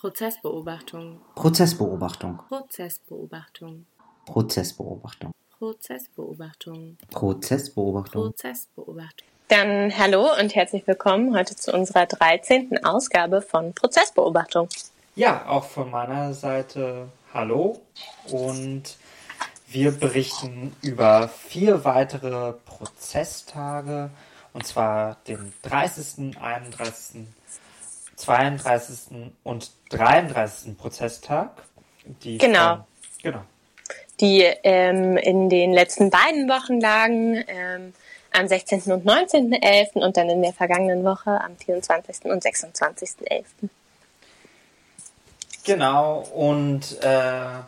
Prozessbeobachtung. Prozessbeobachtung. Prozessbeobachtung. Prozessbeobachtung. Prozessbeobachtung. Prozessbeobachtung. Prozessbeobachtung. Dann hallo und herzlich willkommen heute zu unserer 13. Ausgabe von Prozessbeobachtung. Ja, auch von meiner Seite hallo und wir berichten über vier weitere Prozesstage und zwar den 30., 31., 32. und 33. Prozesstag. Die Genau. Von, genau. die ähm, in den letzten beiden Wochen lagen, ähm, am 16. und 19.11. und dann in der vergangenen Woche am 24. und 26.11. Genau, und äh,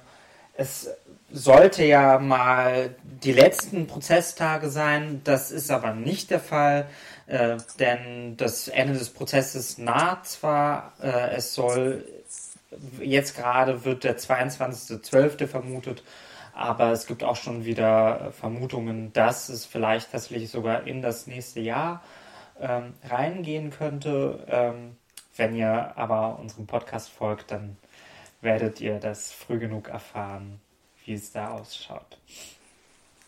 es sollte ja mal die letzten Prozesstage sein. Das ist aber nicht der Fall, äh, denn das Ende des Prozesses naht zwar. Äh, es soll jetzt gerade wird der 22.12. vermutet, aber es gibt auch schon wieder Vermutungen, dass es vielleicht tatsächlich sogar in das nächste Jahr ähm, reingehen könnte. Ähm, wenn ihr aber unserem Podcast folgt, dann werdet ihr das früh genug erfahren, wie es da ausschaut.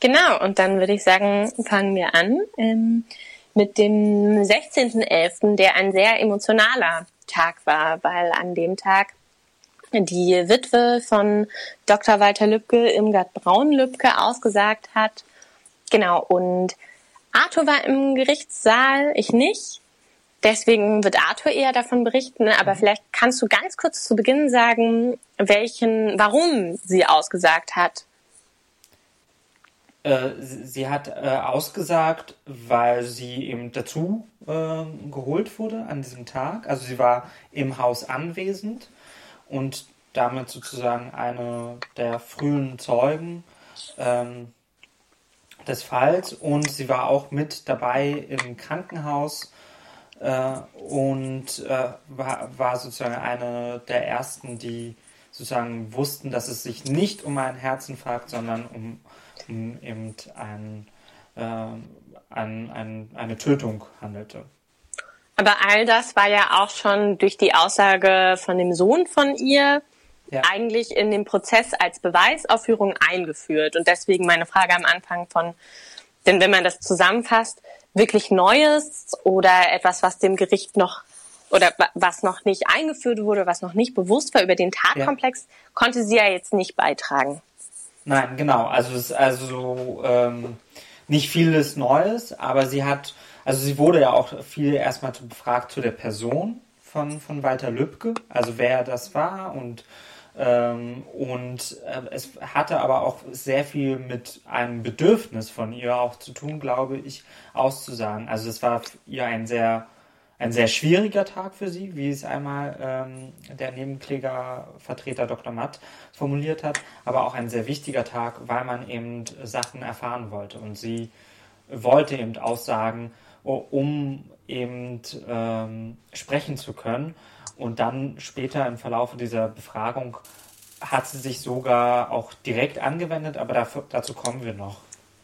Genau, und dann würde ich sagen, fangen wir an ähm, mit dem 16.11., der ein sehr emotionaler Tag war, weil an dem Tag die Witwe von Dr. Walter Lübcke, Irmgard Braun-Lübcke, ausgesagt hat. Genau, und Arthur war im Gerichtssaal, ich nicht. Deswegen wird Arthur eher davon berichten, aber vielleicht kannst du ganz kurz zu Beginn sagen, welchen, warum sie ausgesagt hat. Äh, sie, hat äh, ausgesagt, weil sie eben dazu äh, geholt wurde an diesem Tag. Also sie war im Haus anwesend und damit sozusagen eine der frühen Zeugen ähm, des Falls. Und sie war auch mit dabei im Krankenhaus äh, und äh, war, war sozusagen eine der ersten, die sozusagen wussten, dass es sich nicht um einen Herzinfarkt, sondern um, um eben ein, äh, ein, ein, eine Tötung handelte. Aber all das war ja auch schon durch die Aussage von dem Sohn von ihr Ja. eigentlich in den Prozess als Beweisaufführung eingeführt. Und deswegen meine Frage am Anfang von, denn wenn man das zusammenfasst, wirklich Neues oder etwas, was dem Gericht noch oder wa- was noch nicht eingeführt wurde, was noch nicht bewusst war über den Tatkomplex, konnte sie ja jetzt nicht beitragen. Nein, genau. Also es ist also ähm, nicht vieles Neues, aber sie hat, also sie wurde ja auch viel erstmal befragt zu der Person von, von Walter Lübcke, also wer das war und ähm, und äh, es hatte aber auch sehr viel mit einem Bedürfnis von ihr auch zu tun, glaube ich, auszusagen. Also es war ihr ein sehr ein sehr schwieriger Tag für sie, wie es einmal ähm, der Nebenklägervertreter Dr. Matt formuliert hat, aber auch ein sehr wichtiger Tag, weil man eben Sachen erfahren wollte. Und sie wollte eben aussagen, um eben ähm, sprechen zu können. Und dann später im Verlauf dieser Befragung hat sie sich sogar auch direkt angewendet, aber dafür, dazu kommen wir noch.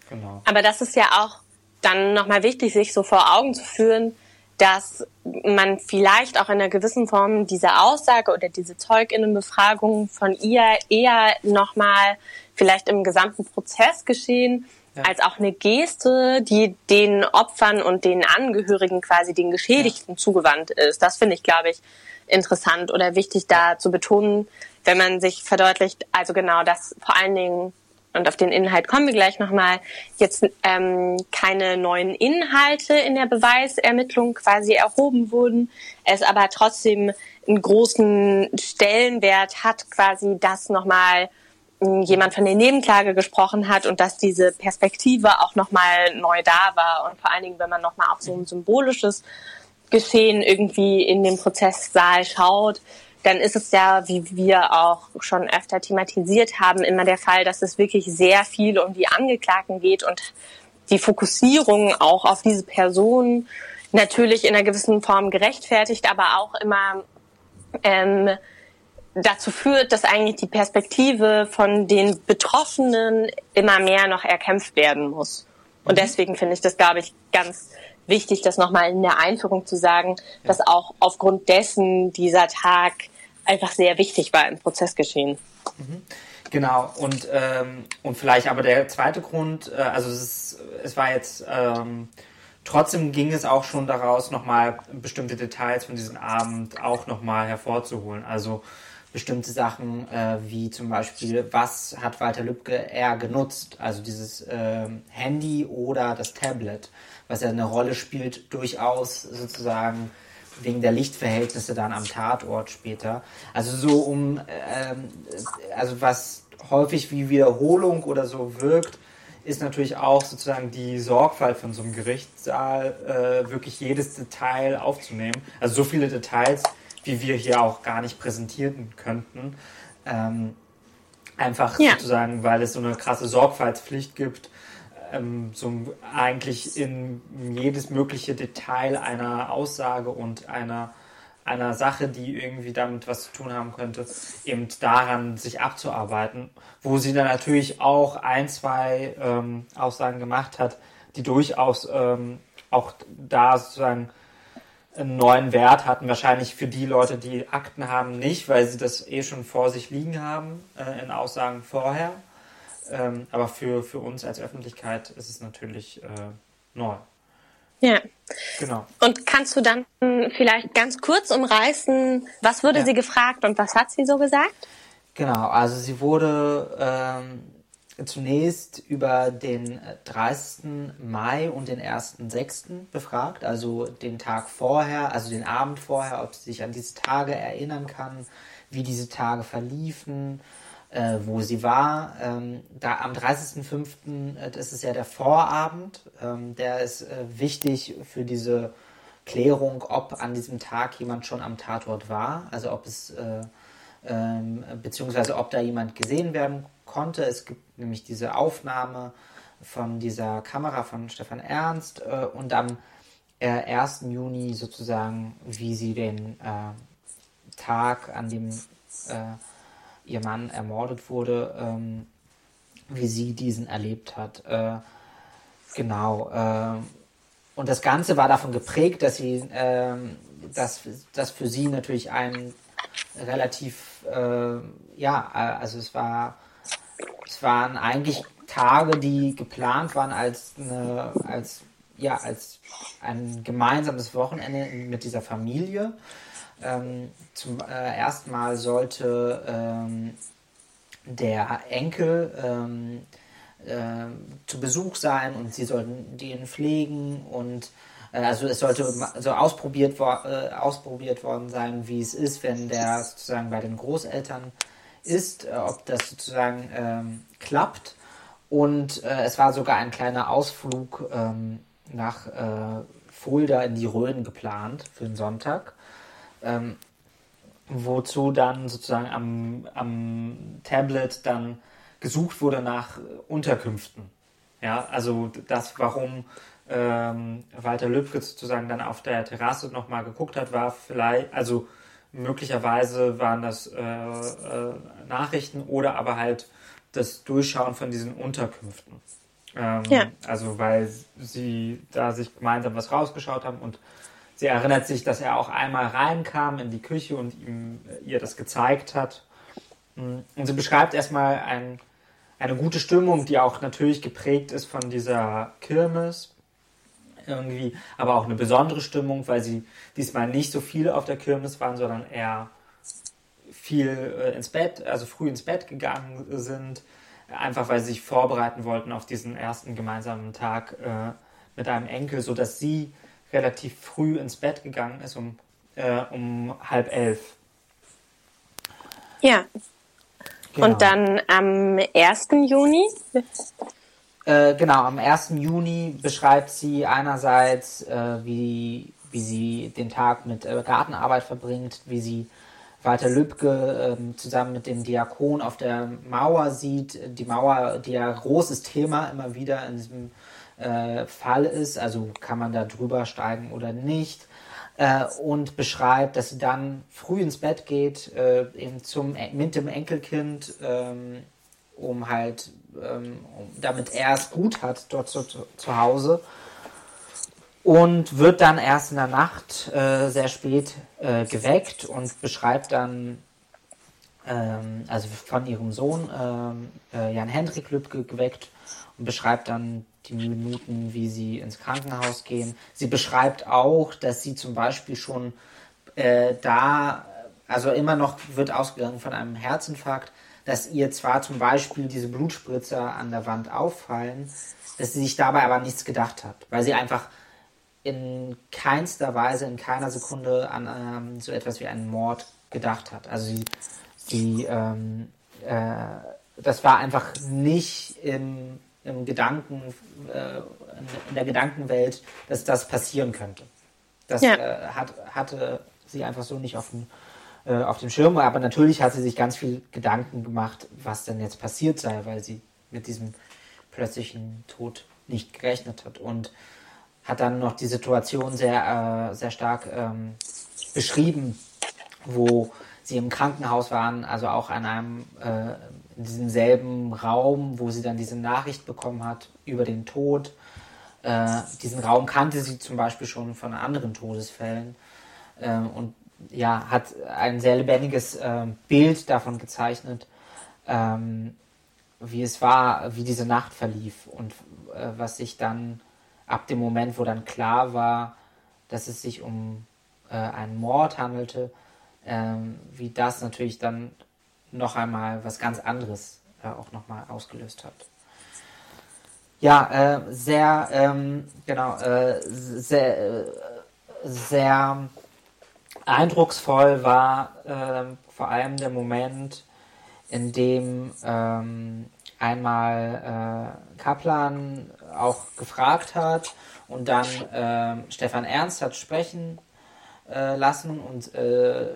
Genau. Aber das ist ja auch dann nochmal wichtig, sich so vor Augen zu führen, dass man vielleicht auch in einer gewissen Form diese Aussage oder diese Zeuginnenbefragung von ihr eher nochmal vielleicht im gesamten Prozess geschehen, Ja. als auch eine Geste, die den Opfern und den Angehörigen quasi den Geschädigten zugewandt ist. Das finde ich, glaube ich, interessant oder wichtig da zu betonen, wenn man sich verdeutlicht, also genau das vor allen Dingen und auf den Inhalt kommen wir gleich nochmal, jetzt ähm, keine neuen Inhalte in der Beweisermittlung quasi erhoben wurden, es aber trotzdem einen großen Stellenwert hat, quasi, dass nochmal mh, jemand von der Nebenklage gesprochen hat und dass diese Perspektive auch nochmal neu da war. Und vor allen Dingen, wenn man nochmal auf so ein symbolisches Geschehen irgendwie in dem Prozesssaal schaut, dann ist es ja, wie wir auch schon öfter thematisiert haben, immer der Fall, dass es wirklich sehr viel um die Angeklagten geht und die Fokussierung auch auf diese Person natürlich in einer gewissen Form gerechtfertigt, aber auch immer ähm, dazu führt, dass eigentlich die Perspektive von den Betroffenen immer mehr noch erkämpft werden muss. Und deswegen finde ich das, glaube ich, ganz wichtig, das nochmal in der Einführung zu sagen, dass auch aufgrund dessen dieser Tag einfach sehr wichtig war im Prozessgeschehen. Genau, und, ähm, und vielleicht aber der zweite Grund, äh, also es, ist, es war jetzt, ähm, trotzdem ging es auch schon daraus, nochmal bestimmte Details von diesem Abend auch nochmal hervorzuholen. Also bestimmte Sachen, äh, wie zum Beispiel, was hat Walter Lübcke eher genutzt? Also dieses ähm, Handy oder das Tablet, was ja eine Rolle spielt, durchaus sozusagen wegen der Lichtverhältnisse dann am Tatort später. Also so um, ähm, also was häufig wie Wiederholung oder so wirkt, ist natürlich auch sozusagen die Sorgfalt von so einem Gerichtssaal, äh, wirklich jedes Detail aufzunehmen. Also so viele Details, wie wir hier auch gar nicht präsentieren könnten. Ähm, einfach Ja. sozusagen, weil es so eine krasse Sorgfaltspflicht gibt, ähm, so eigentlich in jedes mögliche Detail einer Aussage und einer, einer Sache, die irgendwie damit was zu tun haben könnte, eben daran sich abzuarbeiten, wo sie dann natürlich auch ein, zwei ähm, Aussagen gemacht hat, die durchaus ähm, auch da sozusagen einen neuen Wert hatten. Wahrscheinlich für die Leute, die Akten haben, nicht, weil sie das eh schon vor sich liegen haben äh, in Aussagen vorher. Ähm, aber für, für uns als Öffentlichkeit ist es natürlich äh, neu. Ja. Genau. Und kannst du dann vielleicht ganz kurz umreißen, was wurde Ja. sie gefragt und was hat sie so gesagt? Genau, also sie wurde ähm, zunächst über den äh, 30. Mai und den 1.6. befragt, also den Tag vorher, also den Abend vorher, ob sie sich an diese Tage erinnern kann, wie diese Tage verliefen, äh, wo sie war. Ähm, da am 30.05., äh, das ist ja der Vorabend, ähm, der ist äh, wichtig für diese Klärung, ob an diesem Tag jemand schon am Tatort war, also ob es äh, ähm, beziehungsweise ob da jemand gesehen werden konnte. Es gibt nämlich diese Aufnahme von dieser Kamera von Stefan Ernst äh, und am äh, 1. Juni sozusagen, wie sie den äh, Tag, an dem ihr Mann ermordet wurde, ähm, wie sie diesen erlebt hat. Äh, genau. Äh, und das Ganze war davon geprägt, dass sie, ähm, dass, dass für sie natürlich ein relativ, äh, ja, äh, also es war, es waren eigentlich Tage, die geplant waren als eine, als, ja, als ein gemeinsames Wochenende mit dieser Familie. Ähm, zum äh, ersten Mal sollte ähm, der Enkel ähm, äh, zu Besuch sein und sie sollten den pflegen und äh, also es sollte so ausprobiert, wor äh, ausprobiert worden sein, wie es ist, wenn der sozusagen bei den Großeltern ist, äh, ob das sozusagen ähm, klappt. Und äh, es war sogar ein kleiner Ausflug ähm, nach Fulda in die Rhön geplant für den Sonntag. Ähm, wozu dann sozusagen am, am Tablet dann gesucht wurde nach äh, Unterkünften. Ja, also das, warum ähm, Walter Lübcke sozusagen dann auf der Terrasse nochmal geguckt hat, war vielleicht, also möglicherweise waren das äh, äh, Nachrichten oder aber halt das Durchschauen von diesen Unterkünften. Ähm, Ja. Also weil sie da sich gemeinsam was rausgeschaut haben und sie erinnert sich, dass er auch einmal reinkam in die Küche und ihm, äh, ihr das gezeigt hat. Mm, Und sie beschreibt erstmal ein, eine gute Stimmung, die auch natürlich geprägt ist von dieser Kirmes irgendwie, aber auch eine besondere Stimmung, weil sie diesmal nicht so viel auf der Kirmes waren, sondern eher viel äh, ins Bett, also früh ins Bett gegangen sind, einfach weil sie sich vorbereiten wollten auf diesen ersten gemeinsamen Tag äh, mit einem Enkel, so dass sie relativ früh ins Bett gegangen ist, um, äh, um halb elf. Ja. Genau. Und dann am 1. Juni? Äh, genau, am 1. Juni beschreibt sie einerseits, äh, wie, wie sie den Tag mit äh, Gartenarbeit verbringt, wie sie Walter Lübcke ähm, zusammen mit dem Diakon auf der Mauer sieht. Die Mauer, die ja großes Thema immer wieder in diesem äh, Fall ist, also kann man da drüber steigen oder nicht. Äh, und beschreibt, dass sie dann früh ins Bett geht, äh, eben zum, mit dem Enkelkind, ähm, um halt, ähm, damit er es gut hat dort zu, zu, zu Hause. Und wird dann erst in der Nacht äh, sehr spät äh, geweckt und beschreibt dann ähm, also von ihrem Sohn ähm, äh, Jan Hendrik Lübcke geweckt und beschreibt dann die Minuten, wie sie ins Krankenhaus gehen. Sie beschreibt auch, dass sie zum Beispiel schon äh, da, also immer noch wird ausgegangen von einem Herzinfarkt, dass ihr zwar zum Beispiel diese Blutspritzer an der Wand auffallen, dass sie sich dabei aber nichts gedacht hat, weil sie einfach in keinster Weise, in keiner Sekunde an ähm, so etwas wie einen Mord gedacht hat. Also sie, sie ähm, äh, das war einfach nicht im, im Gedanken, äh, in der Gedankenwelt, dass das passieren könnte. Das Ja. äh, hat, hatte sie einfach so nicht auf dem, äh, auf dem Schirm. Aber natürlich hat sie sich ganz viel Gedanken gemacht, was denn jetzt passiert sei, weil sie mit diesem plötzlichen Tod nicht gerechnet hat. Und hat dann noch die Situation sehr, äh, sehr stark ähm, beschrieben, wo sie im Krankenhaus waren, also auch an einem, äh, in diesem selben Raum, wo sie dann diese Nachricht bekommen hat über den Tod. Äh, diesen Raum kannte sie zum Beispiel schon von anderen Todesfällen ähm, und ja, hat ein sehr lebendiges ähm, Bild davon gezeichnet, ähm, wie es war, wie diese Nacht verlief und äh, was sich dann ab dem Moment, wo dann klar war, dass es sich um äh, einen Mord handelte, ähm, wie das natürlich dann noch einmal was ganz anderes äh, auch nochmal ausgelöst hat. Ja, äh, sehr, ähm, genau, äh, sehr, äh, sehr eindrucksvoll war ähm, vor allem der Moment, in dem ähm, einmal äh, Kaplan auch gefragt hat und dann ähm, Stefan Ernst hat sprechen äh, lassen und äh,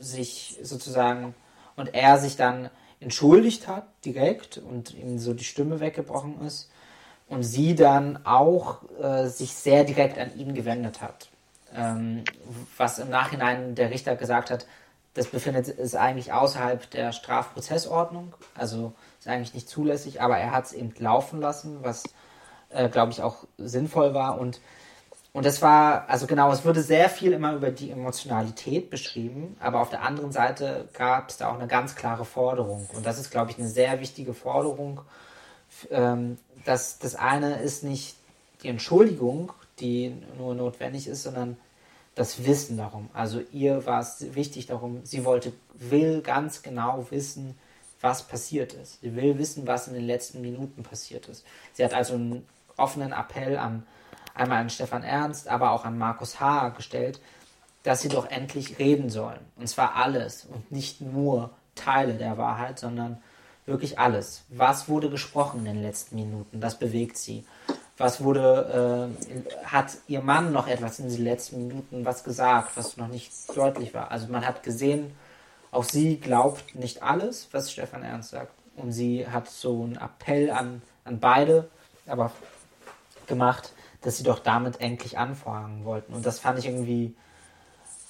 sich sozusagen und er sich dann entschuldigt hat direkt und ihm so die Stimme weggebrochen ist und sie dann auch äh, sich sehr direkt an ihn gewendet hat. Ähm, was im Nachhinein der Richter gesagt hat, das befindet ist eigentlich außerhalb der Strafprozessordnung, also ist eigentlich nicht zulässig, aber er hat es eben laufen lassen, was äh, glaube ich auch sinnvoll war und und das war, also genau, es wurde sehr viel immer über die Emotionalität beschrieben, aber auf der anderen Seite gab es da auch eine ganz klare Forderung. Und das ist, glaube ich, eine sehr wichtige Forderung. Ähm, dass das eine ist nicht die Entschuldigung, die nur notwendig ist, sondern das Wissen darum. Also ihr war es wichtig darum, sie wollte, will ganz genau wissen, was passiert ist. Sie will wissen, was in den letzten Minuten passiert ist. Sie hat also einen offenen Appell an einmal an Stefan Ernst, aber auch an Markus H. gestellt, dass sie doch endlich reden sollen. Und zwar alles und nicht nur Teile der Wahrheit, sondern wirklich alles. Was wurde gesprochen in den letzten Minuten? Das bewegt sie. Was wurde, äh, hat ihr Mann noch etwas in den letzten Minuten was gesagt, was noch nicht deutlich war? Also man hat gesehen, auch sie glaubt nicht alles, was Stefan Ernst sagt. Und sie hat so einen Appell an, an beide, aber gemacht, dass sie doch damit endlich anfangen wollten. Und das fand ich irgendwie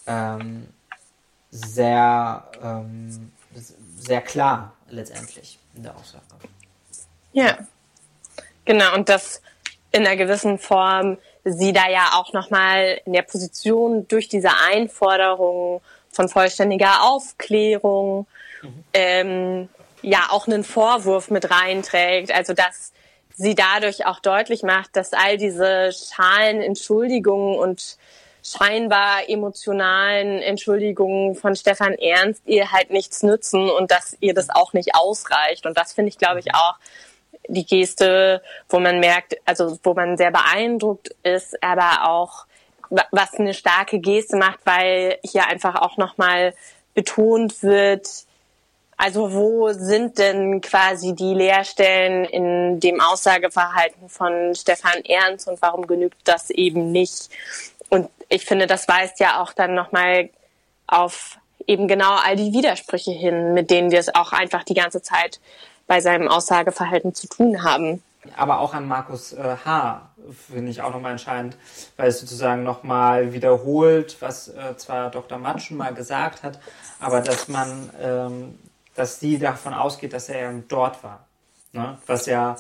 ähm, sehr, ähm, sehr klar letztendlich in der Aussage. Ja, genau. Und dass in einer gewissen Form sie da ja auch nochmal in der Position durch diese Einforderung von vollständiger Aufklärung ähm, ja auch einen Vorwurf mit reinträgt. Also dass sie dadurch auch deutlich macht, dass all diese schalen Entschuldigungen und scheinbar emotionalen Entschuldigungen von Stefan Ernst ihr halt nichts nützen und dass ihr das auch nicht ausreicht. Und das finde ich, glaube ich, auch die Geste, wo man merkt, also wo man sehr beeindruckt ist, aber auch was eine starke Geste macht, weil hier einfach auch nochmal betont wird, also wo sind denn quasi die Leerstellen in dem Aussageverhalten von Stefan Ernst und warum genügt das eben nicht? Und ich finde, das weist ja auch dann nochmal auf eben genau all die Widersprüche hin, mit denen wir es auch einfach die ganze Zeit bei seinem Aussageverhalten zu tun haben. Aber auch an Markus äh, H. finde ich auch nochmal entscheidend, weil es sozusagen nochmal wiederholt, was äh, zwar Dr. Mann schon mal gesagt hat, aber dass man, ähm, dass sie davon ausgeht, dass er dort war. Ne? Was ja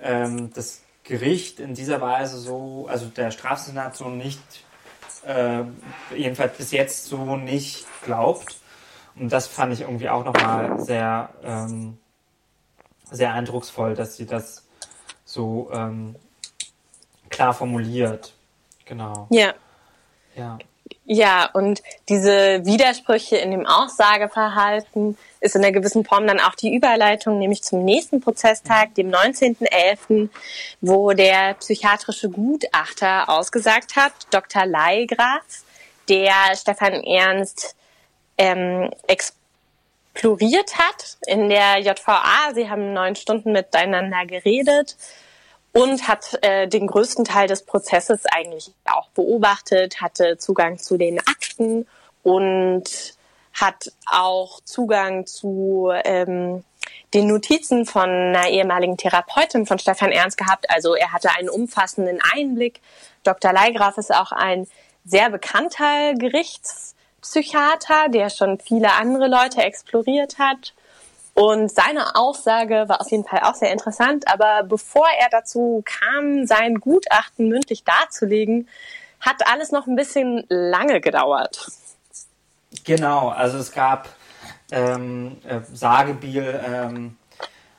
ähm, das Gericht in dieser Weise so, also der Strafsenat so nicht, äh, jedenfalls bis jetzt so nicht glaubt. Und das fand ich irgendwie auch nochmal sehr, ähm, sehr eindrucksvoll, dass sie das so ähm, klar formuliert. Genau. Ja. Ja. Ja, und diese Widersprüche in dem Aussageverhalten ist in einer gewissen Form dann auch die Überleitung, nämlich zum nächsten Prozesstag, dem 19.11., wo der psychiatrische Gutachter ausgesagt hat, Dr. Leigraf, der Stefan Ernst ähm, exploriert hat in der JVA. Sie haben neun Stunden miteinander geredet und hat äh, den größten Teil des Prozesses eigentlich auch beobachtet, hatte Zugang zu den Akten und hat auch Zugang zu ähm, den Notizen von einer ehemaligen Therapeutin von Stefan Ernst gehabt. Also er hatte einen umfassenden Einblick. Dr. Leigraf ist auch ein sehr bekannter Gerichtspsychiater, der schon viele andere Leute exploriert hat. Und seine Aussage war auf jeden Fall auch sehr interessant. Aber bevor er dazu kam, sein Gutachten mündlich darzulegen, hat alles noch ein bisschen lange gedauert. Genau, also es gab ähm, äh, Sagebiel ähm,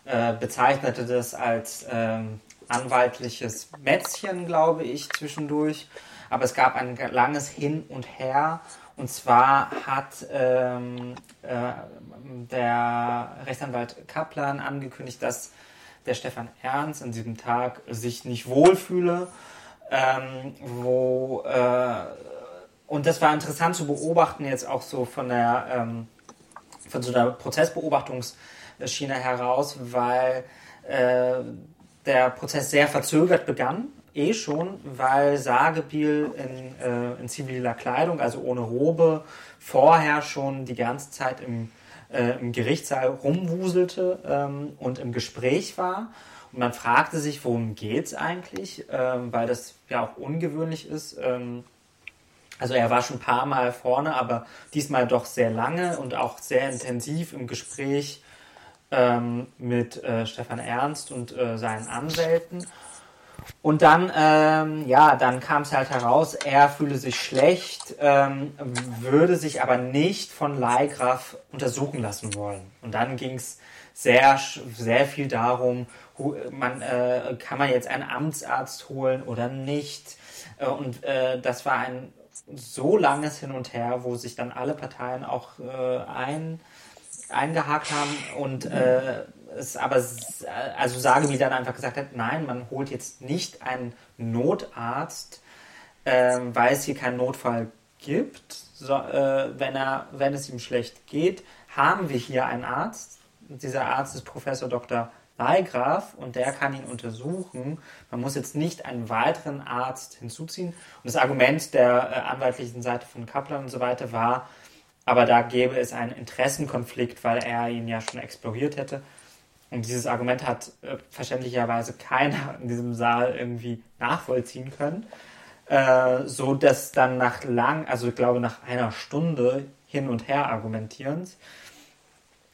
äh, bezeichnete das als ähm, anwaltliches Mätzchen, glaube ich, zwischendurch. Aber es gab ein langes Hin und Her. Und zwar hat ähm, äh, der Rechtsanwalt Kaplan angekündigt, dass der Stefan Ernst an diesem Tag sich nicht wohlfühle. Ähm, wo, äh, und das war interessant zu beobachten, jetzt auch so von der ähm, von so einer Prozessbeobachtungsschiene heraus, weil äh, der Prozess sehr verzögert begann, eh schon, weil Sagebiel in, äh, in ziviler Kleidung, also ohne Robe, vorher schon die ganze Zeit im äh, im Gerichtssaal rumwuselte ähm, und im Gespräch war. Und man fragte sich, worum geht es eigentlich, ähm, weil das ja auch ungewöhnlich ist. Ähm, also er war schon ein paar Mal vorne, aber diesmal doch sehr lange und auch sehr intensiv im Gespräch ähm, mit äh, Stefan Ernst und äh, seinen Anwälten. Und dann, ähm, ja, dann kam es halt heraus, er fühle sich schlecht, ähm, würde sich aber nicht von Leihgraf untersuchen lassen wollen. Und dann ging es sehr, sehr viel darum, man, äh, kann man jetzt einen Amtsarzt holen oder nicht. Äh, und äh, das war ein so langes Hin und Her, wo sich dann alle Parteien auch äh, ein, eingehakt haben und äh, es aber, also sage, wie dann einfach gesagt hat, nein, man holt jetzt nicht einen Notarzt, äh, weil es hier keinen Notfall gibt. So, äh, wenn, er, wenn es ihm schlecht geht, haben wir hier einen Arzt. Dieser Arzt ist Professor Dr. Leigraf und der kann ihn untersuchen. Man muss jetzt nicht einen weiteren Arzt hinzuziehen. Und das Argument der äh, anwaltlichen Seite von Kaplan und so weiter war, aber da gäbe es einen Interessenkonflikt, weil er ihn ja schon exploriert hätte. Und dieses Argument hat äh, verständlicherweise keiner in diesem Saal irgendwie nachvollziehen können. Äh, so dass dann nach lang, also ich glaube nach einer Stunde hin und her argumentierens,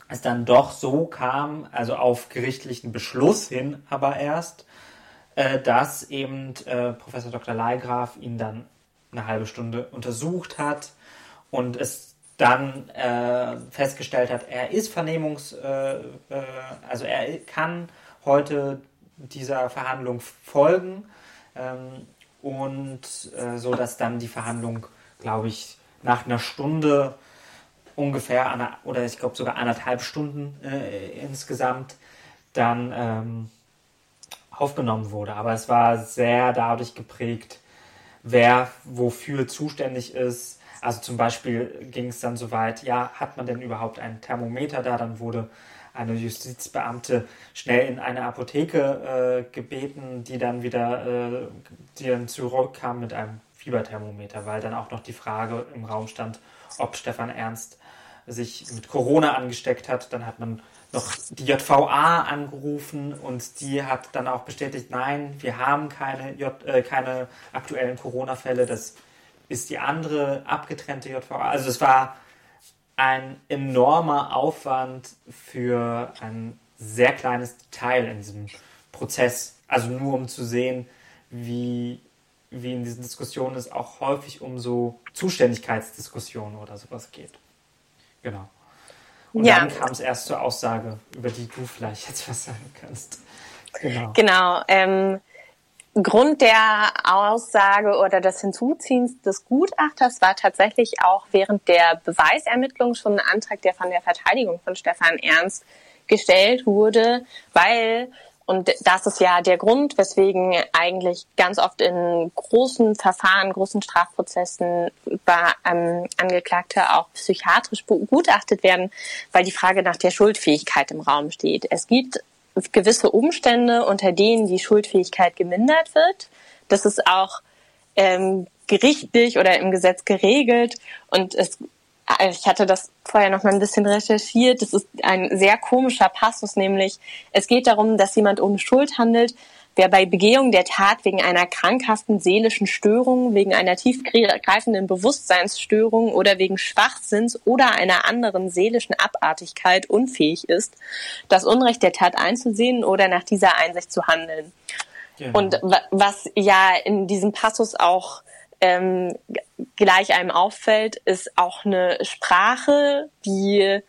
es dann doch so kam, also auf gerichtlichen Beschluss hin aber erst, äh, dass eben äh, Professor Dr. Leigraf ihn dann eine halbe Stunde untersucht hat und es dann äh, festgestellt hat, er ist Vernehmungs, äh, äh, also er kann heute dieser Verhandlung folgen ähm, und äh, so, dass dann die Verhandlung, glaube ich, nach einer Stunde ungefähr einer, oder ich glaube sogar anderthalb Stunden äh, insgesamt dann ähm, aufgenommen wurde. Aber es war sehr dadurch geprägt, wer wofür zuständig ist, also zum Beispiel ging es dann so weit, ja, hat man denn überhaupt ein Thermometer da? Dann wurde eine Justizbeamte schnell in eine Apotheke äh, gebeten, die dann wieder, äh, die dann zurückkam mit einem Fieberthermometer, weil dann auch noch die Frage im Raum stand, ob Stefan Ernst sich mit Corona angesteckt hat. Dann hat man noch die JVA angerufen und die hat dann auch bestätigt, nein, wir haben keine, J, äh, keine aktuellen Corona-Fälle. Das ist die andere abgetrennte JVA. Also es war ein enormer Aufwand für ein sehr kleines Detail in diesem Prozess. Also nur um zu sehen, wie, wie in diesen Diskussionen es auch häufig um so Zuständigkeitsdiskussionen oder sowas geht. Genau. Und Ja. dann kam es erst zur Aussage, über die du vielleicht jetzt was sagen kannst. Genau. Genau. Ähm, Grund der Aussage oder des Hinzuziehens des Gutachters war tatsächlich auch während der Beweisermittlung schon ein Antrag, der von der Verteidigung von Stefan Ernst gestellt wurde, weil und das ist ja der Grund, weswegen eigentlich ganz oft in großen Verfahren, großen Strafprozessen über ähm, Angeklagte auch psychiatrisch begutachtet werden, weil die Frage nach der Schuldfähigkeit im Raum steht. Es gibt gewisse Umstände, unter denen die Schuldfähigkeit gemindert wird. Das ist auch ähm, gerichtlich oder im Gesetz geregelt und es ich hatte das vorher noch mal ein bisschen recherchiert. Das ist ein sehr komischer Passus, nämlich es geht darum, dass jemand ohne Schuld handelt, wer bei Begehung der Tat wegen einer krankhaften seelischen Störung, wegen einer tiefgreifenden Bewusstseinsstörung oder wegen Schwachsinns oder einer anderen seelischen Abartigkeit unfähig ist, das Unrecht der Tat einzusehen oder nach dieser Einsicht zu handeln. Genau. Und wa- was ja in diesem Passus auch ähm, gleich einem auffällt, ist auch eine Sprache, die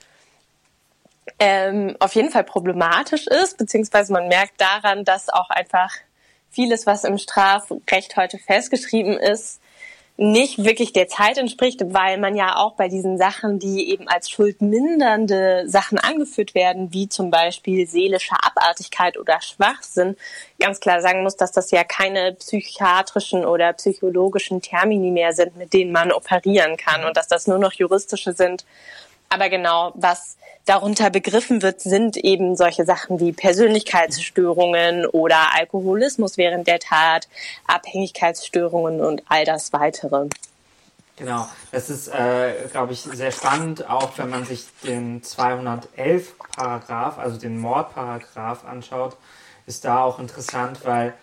ähm, auf jeden Fall problematisch ist, beziehungsweise man merkt daran, dass auch einfach vieles, was im Strafrecht heute festgeschrieben ist, nicht wirklich der Zeit entspricht, weil man ja auch bei diesen Sachen, die eben als schuldmindernde Sachen angeführt werden, wie zum Beispiel seelische Abartigkeit oder Schwachsinn, ganz klar sagen muss, dass das ja keine psychiatrischen oder psychologischen Termini mehr sind, mit denen man operieren kann und dass das nur noch juristische sind. Aber genau, was darunter begriffen wird, sind eben solche Sachen wie Persönlichkeitsstörungen oder Alkoholismus während der Tat, Abhängigkeitsstörungen und all das weitere. Genau, das ist, äh, glaube ich, sehr spannend, auch wenn man sich den 211 Paragraph, also den Mordparagraph anschaut, ist da auch interessant, weil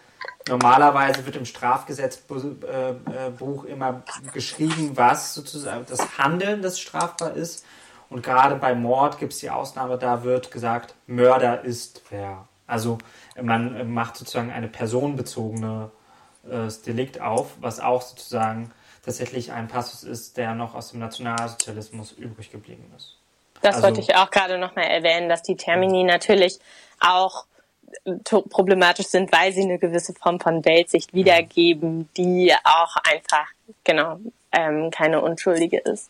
normalerweise wird im Strafgesetzbuch äh, äh, immer geschrieben, was sozusagen das Handeln, das strafbar ist. Und gerade bei Mord gibt es die Ausnahme, da wird gesagt, Mörder ist wer. Also man äh, macht sozusagen eine personenbezogene äh, Delikt auf, was auch sozusagen tatsächlich ein Passus ist, der noch aus dem Nationalsozialismus übrig geblieben ist. Das Also- wollte ich auch gerade nochmal erwähnen, dass die Termini natürlich auch to- problematisch sind, weil sie eine gewisse Form von Weltsicht wiedergeben, die auch einfach, genau, ähm, keine unschuldige ist.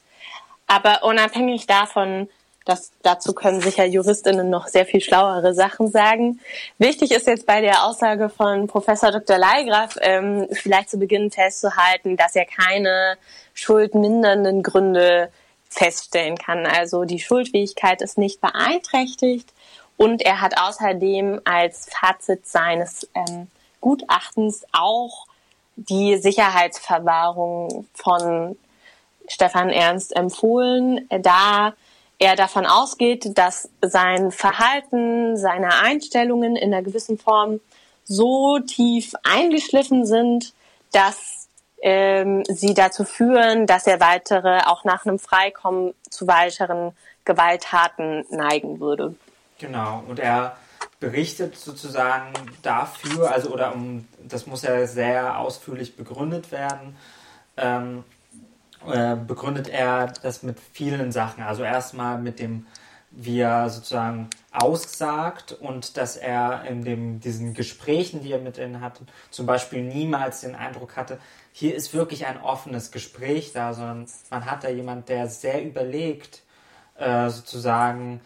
Aber unabhängig davon, dass dazu können sicher JuristInnen noch sehr viel schlauere Sachen sagen. Wichtig ist jetzt bei der Aussage von Professor Dr. Leigraf ähm, vielleicht zu Beginn festzuhalten, dass er keine schuldmindernden Gründe feststellen kann. Also die Schuldfähigkeit ist nicht beeinträchtigt und er hat außerdem als Fazit seines ähm, Gutachtens auch die Sicherheitsverwahrung von Stefan Ernst empfohlen, da er davon ausgeht, dass sein Verhalten, seine Einstellungen in einer gewissen Form so tief eingeschliffen sind, dass ähm, sie dazu führen, dass er weitere, auch nach einem Freikommen zu weiteren Gewalttaten neigen würde. Genau, und er berichtet sozusagen dafür, also oder um, das muss ja sehr ausführlich begründet werden, ähm, äh, begründet er das mit vielen Sachen. Also erstmal mit dem, wie er sozusagen aussagt und dass er in dem, diesen Gesprächen, die er mit ihnen hatte, zum Beispiel niemals den Eindruck hatte, hier ist wirklich ein offenes Gespräch da, sondern man hat da jemand, der sehr überlegt äh, sozusagen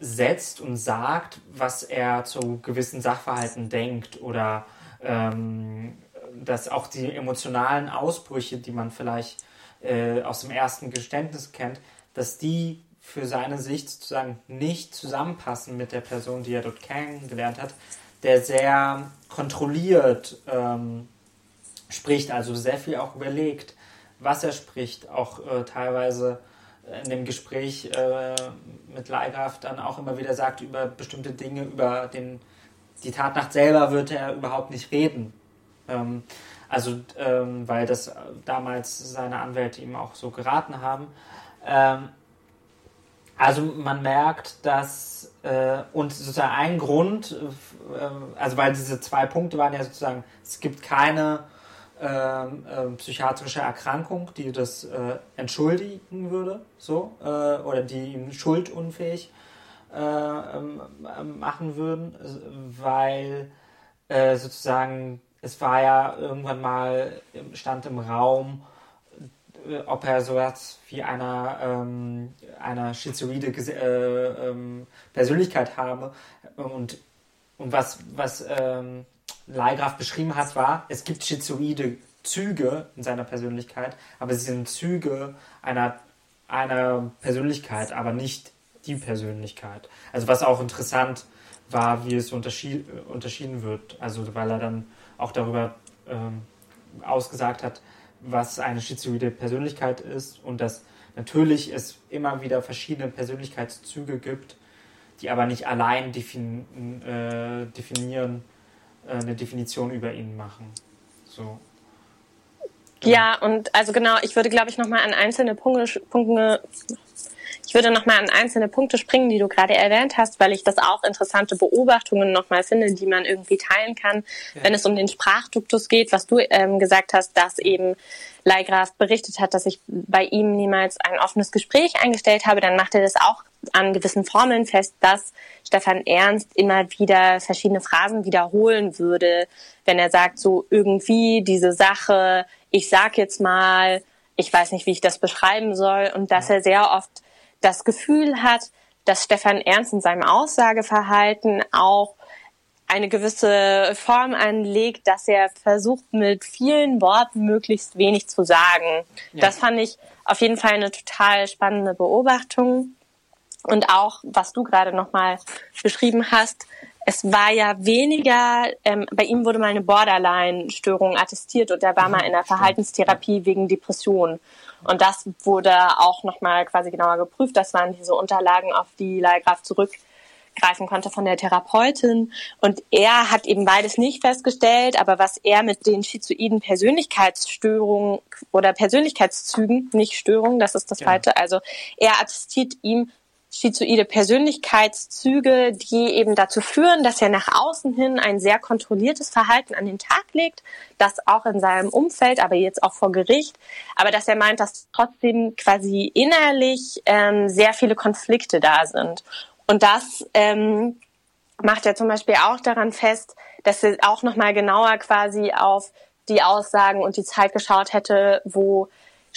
setzt und sagt, was er zu gewissen Sachverhalten denkt oder ähm, dass auch die emotionalen Ausbrüche, die man vielleicht äh, aus dem ersten Geständnis kennt, dass die für seine Sicht sozusagen nicht zusammenpassen mit der Person, die er dort kennengelernt hat, der sehr kontrolliert ähm, spricht, also sehr viel auch überlegt, was er spricht, auch äh, teilweise in dem Gespräch äh, mit Leihgraf dann auch immer wieder sagt über bestimmte Dinge, über den, die Tatnacht selber wird er überhaupt nicht reden. Ähm, also, ähm, weil das damals seine Anwälte ihm auch so geraten haben. Ähm, also man merkt, dass äh, und sozusagen ein Grund, äh, also weil diese zwei Punkte waren ja sozusagen, es gibt keine ähm, psychiatrische Erkrankung, die das äh, entschuldigen würde, so, äh, oder die ihn schuldunfähig äh, ähm, machen würden, weil äh, sozusagen es war ja irgendwann mal stand im Raum, äh, ob er so etwas wie einer, ähm, einer schizoide äh, ähm, Persönlichkeit habe. Und, und was, was ähm, Leigraf beschrieben hat, war, es gibt schizoide Züge in seiner Persönlichkeit, aber sie sind Züge einer, einer Persönlichkeit, aber nicht die Persönlichkeit. Also was auch interessant war, wie es unterschied, unterschieden wird. Also weil er dann auch darüber ähm, ausgesagt hat, was eine schizoide Persönlichkeit ist und dass natürlich es immer wieder verschiedene Persönlichkeitszüge gibt, die aber nicht allein defin äh, definieren, äh, eine Definition über ihn machen. So. Ja, und also genau, ich würde, glaube ich, nochmal an einzelne Punkte, Punkte ich würde nochmal an einzelne Punkte springen, die du gerade erwähnt hast, weil ich das auch interessante Beobachtungen nochmal finde, die man irgendwie teilen kann, ja. wenn es um den Sprachduktus geht, was du ähm, gesagt hast, dass eben Leihgraf berichtet hat, dass ich bei ihm niemals ein offenes Gespräch eingestellt habe, dann macht er das auch an gewissen Formeln fest, dass Stefan Ernst immer wieder verschiedene Phrasen wiederholen würde, wenn er sagt, so irgendwie diese Sache, ich sag jetzt mal, ich weiß nicht, wie ich das beschreiben soll, und dass er sehr oft das Gefühl hat, dass Stefan Ernst in seinem Aussageverhalten auch eine gewisse Form anlegt, dass er versucht, mit vielen Worten möglichst wenig zu sagen. Ja. Das fand ich auf jeden Fall eine total spannende Beobachtung. Und auch, was du gerade nochmal beschrieben hast, es war ja weniger, ähm, bei ihm wurde mal eine Borderline-Störung attestiert und er war mal in der Verhaltenstherapie wegen Depression. Und das wurde auch nochmal quasi genauer geprüft. Das waren diese Unterlagen, auf die Leihgraf zurückgreifen konnte von der Therapeutin. Und er hat eben beides nicht festgestellt, aber was er mit den schizoiden Persönlichkeitsstörungen oder Persönlichkeitszügen, nicht Störungen, das ist das ja. Falsche, also er attestiert ihm schizoide Persönlichkeitszüge, die eben dazu führen, dass er nach außen hin ein sehr kontrolliertes Verhalten an den Tag legt, das auch in seinem Umfeld, aber jetzt auch vor Gericht, aber dass er meint, dass trotzdem quasi innerlich ähm, sehr viele Konflikte da sind. Und das ähm, macht er zum Beispiel auch daran fest, dass er auch nochmal genauer quasi auf die Aussagen und die Zeit geschaut hätte, wo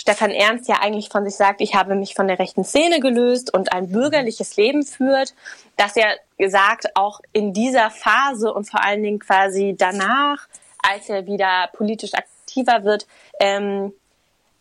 Stefan Ernst ja eigentlich von sich sagt, ich habe mich von der rechten Szene gelöst und ein bürgerliches Leben führt, dass er gesagt, auch in dieser Phase und vor allen Dingen quasi danach, als er wieder politisch aktiver wird, ähm,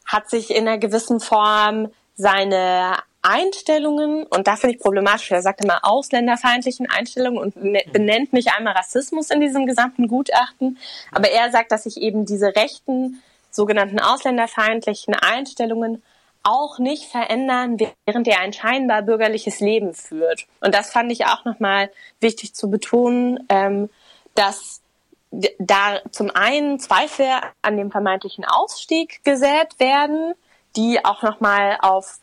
hat sich in einer gewissen Form seine Einstellungen, und da finde ich problematisch, er sagt immer ausländerfeindlichen Einstellungen und ne, benennt nicht einmal Rassismus in diesem gesamten Gutachten, aber er sagt, dass sich eben diese rechten sogenannten ausländerfeindlichen Einstellungen auch nicht verändern, während er ein scheinbar bürgerliches Leben führt. Und das fand ich auch nochmal wichtig zu betonen, ähm, dass da zum einen Zweifel an dem vermeintlichen Ausstieg gesät werden, die auch nochmal auf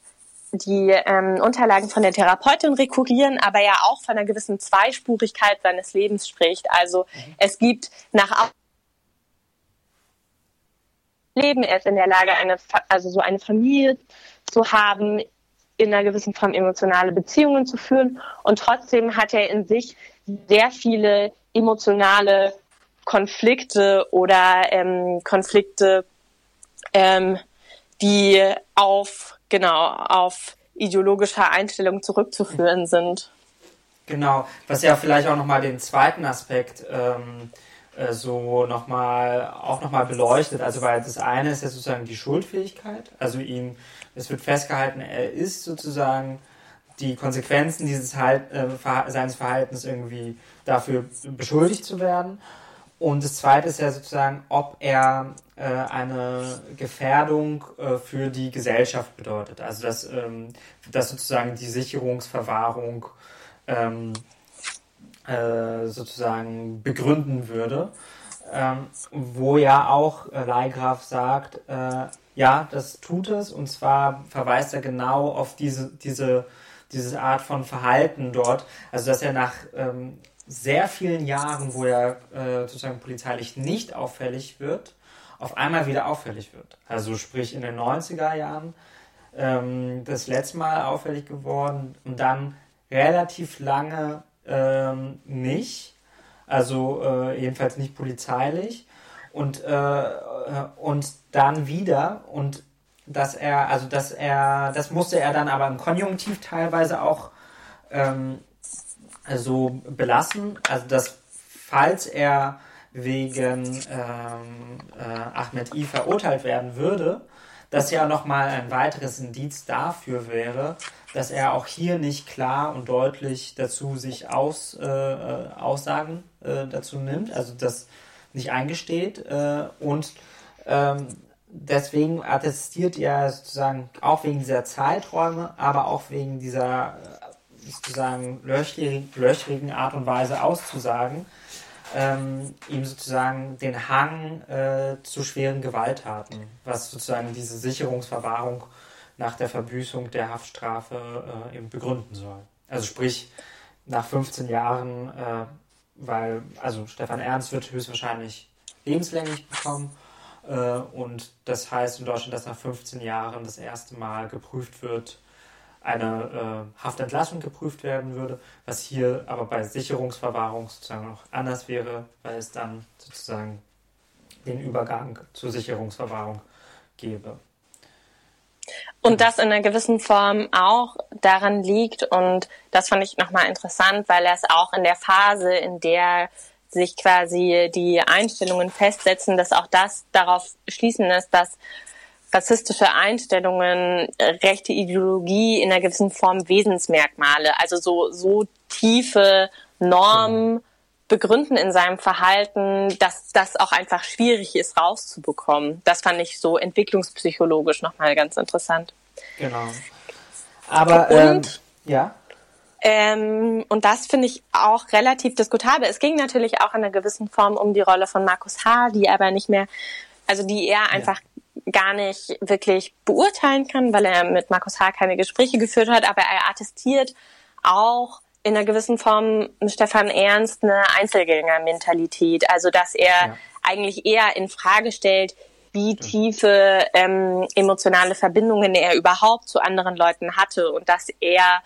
die ähm, Unterlagen von der Therapeutin rekurrieren, aber ja auch von einer gewissen Zweispurigkeit seines Lebens spricht. Also es gibt nach leben. Er ist in der Lage, eine, also so eine Familie zu haben, in einer gewissen Form emotionale Beziehungen zu führen. Und trotzdem hat er in sich sehr viele emotionale Konflikte oder ähm, Konflikte, ähm, die auf genau auf ideologischer Einstellung zurückzuführen sind. Genau, was ja vielleicht auch nochmal den zweiten Aspekt ähm, äh, so nochmal, auch nochmal beleuchtet. Also, weil das eine ist ja sozusagen die Schuldfähigkeit. Also ihm, es wird festgehalten, er ist sozusagen die Konsequenzen dieses halt, äh, seines Verhaltens irgendwie dafür beschuldigt zu werden. Und das zweite ist ja sozusagen, ob er äh, eine Gefährdung äh, für die Gesellschaft bedeutet. Also dass, ähm, dass sozusagen die Sicherungsverwahrung ähm, äh, sozusagen begründen würde, ähm, wo ja auch äh, Leihgraf sagt, äh, ja, das tut es. Und zwar verweist er genau auf diese, diese, diese Art von Verhalten dort, also dass er nach ähm, sehr vielen Jahren, wo er äh, sozusagen polizeilich nicht auffällig wird, auf einmal wieder auffällig wird. Also sprich in den 90er Jahren ähm, das letzte Mal auffällig geworden und dann relativ lange ähm, nicht. Also äh, jedenfalls nicht polizeilich. Und, äh, und dann wieder und dass er, also dass er, das musste er dann aber im Konjunktiv teilweise auch ähm, so belassen. Also dass falls er wegen ähm, äh, Ahmed I verurteilt werden würde, das ja nochmal ein weiteres Indiz dafür wäre, dass er auch hier nicht klar und deutlich dazu sich aus, äh, äh, Aussagen äh, dazu nimmt, also das nicht eingesteht äh, und ähm, deswegen attestiert er sozusagen auch wegen dieser Zeiträume, aber auch wegen dieser äh, sozusagen löchrigen, löchrigen Art und Weise auszusagen, ähm, ihm sozusagen den Hang äh, zu schweren Gewalttaten, was sozusagen diese Sicherungsverwahrung nach der Verbüßung der Haftstrafe äh, eben begründen soll. Also sprich, nach 15 Jahren, äh, weil, also Stefan Ernst wird höchstwahrscheinlich lebenslänglich bekommen äh, und das heißt in Deutschland, dass nach 15 Jahren das erste Mal geprüft wird, eine äh, Haftentlassung geprüft werden würde, was hier aber bei Sicherungsverwahrung sozusagen noch anders wäre, weil es dann sozusagen den Übergang zur Sicherungsverwahrung gäbe. Und das in einer gewissen Form auch daran liegt, und das fand ich nochmal interessant, weil er es auch in der Phase, in der sich quasi die Einstellungen festsetzen, dass auch das darauf schließen ist, dass rassistische Einstellungen, rechte Ideologie in einer gewissen Form Wesensmerkmale, also so, so tiefe Normen begründen in seinem Verhalten, dass das auch einfach schwierig ist rauszubekommen. Das fand ich so entwicklungspsychologisch nochmal ganz interessant. Genau. Aber, und, ähm, ja. Ähm, und das finde ich auch relativ diskutabel. Es ging natürlich auch in einer gewissen Form um die Rolle von Markus H., die aber nicht mehr, also die er einfach gar nicht wirklich beurteilen kann, weil er mit Markus H. keine Gespräche geführt hat, aber er attestiert auch in einer gewissen Form Stefan Ernst eine Einzelgänger-Mentalität. Also dass er ja. eigentlich eher in Frage stellt, wie tiefe ähm, emotionale Verbindungen er überhaupt zu anderen Leuten hatte und dass er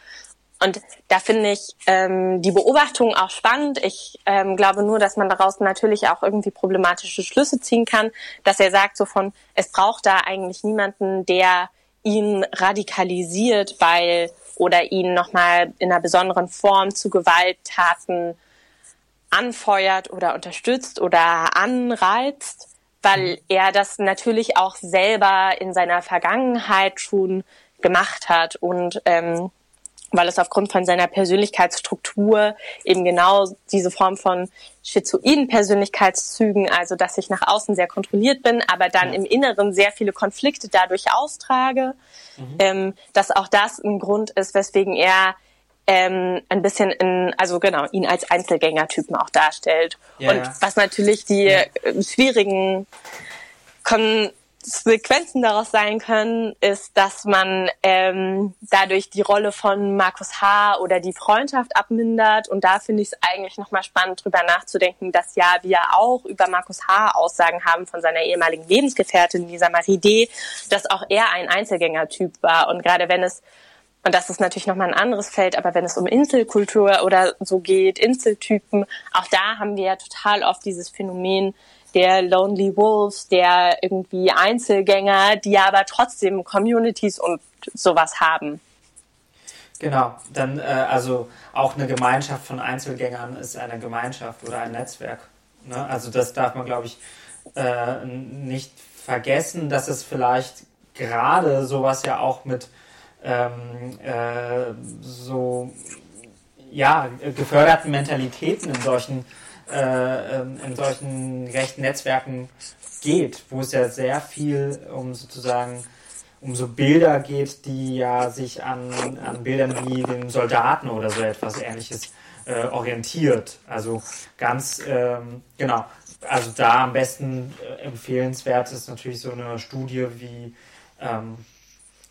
und da finde ich ähm, die Beobachtung auch spannend. Ich ähm, glaube nur, dass man daraus natürlich auch irgendwie problematische Schlüsse ziehen kann, dass er sagt so von, es braucht da eigentlich niemanden, der ihn radikalisiert, weil oder ihn nochmal in einer besonderen Form zu Gewalttaten anfeuert oder unterstützt oder anreizt, weil er das natürlich auch selber in seiner Vergangenheit schon gemacht hat und ähm, weil es aufgrund von seiner Persönlichkeitsstruktur eben genau diese Form von schizoiden Persönlichkeitszügen, also dass ich nach außen sehr kontrolliert bin, aber dann ja. im Inneren sehr viele Konflikte dadurch austrage, mhm. ähm, dass auch das ein Grund ist, weswegen er ähm, ein bisschen in, also genau, ihn als Einzelgängertypen auch darstellt. Ja, Und ja. was natürlich die ja. schwierigen Kon Konsequenzen daraus sein können, ist, dass man ähm, dadurch die Rolle von Markus H. oder die Freundschaft abmindert. Und da finde ich es eigentlich nochmal spannend, drüber nachzudenken, dass ja wir auch über Markus H. Aussagen haben von seiner ehemaligen Lebensgefährtin Lisa Marie D., dass auch er ein Einzelgängertyp war. Und gerade wenn es und das ist natürlich nochmal ein anderes Feld, aber wenn es um Inselkultur oder so geht, Inseltypen, auch da haben wir ja total oft dieses Phänomen, der Lonely Wolves, der irgendwie Einzelgänger, die aber trotzdem Communities und sowas haben. Genau, dann äh, also auch eine Gemeinschaft von Einzelgängern ist eine Gemeinschaft oder ein Netzwerk. Ne? Also das darf man, glaube ich, äh, nicht vergessen, dass es vielleicht gerade sowas ja auch mit ähm, äh, so ja geförderten Mentalitäten in solchen äh, ähm, in solchen rechten Netzwerken geht, wo es ja sehr viel um sozusagen um so Bilder geht, die ja sich an, an Bildern wie den Soldaten oder so etwas ähnliches äh, orientiert. Also ganz, ähm, genau, also da am besten äh, empfehlenswert ist natürlich so eine Studie wie, ähm,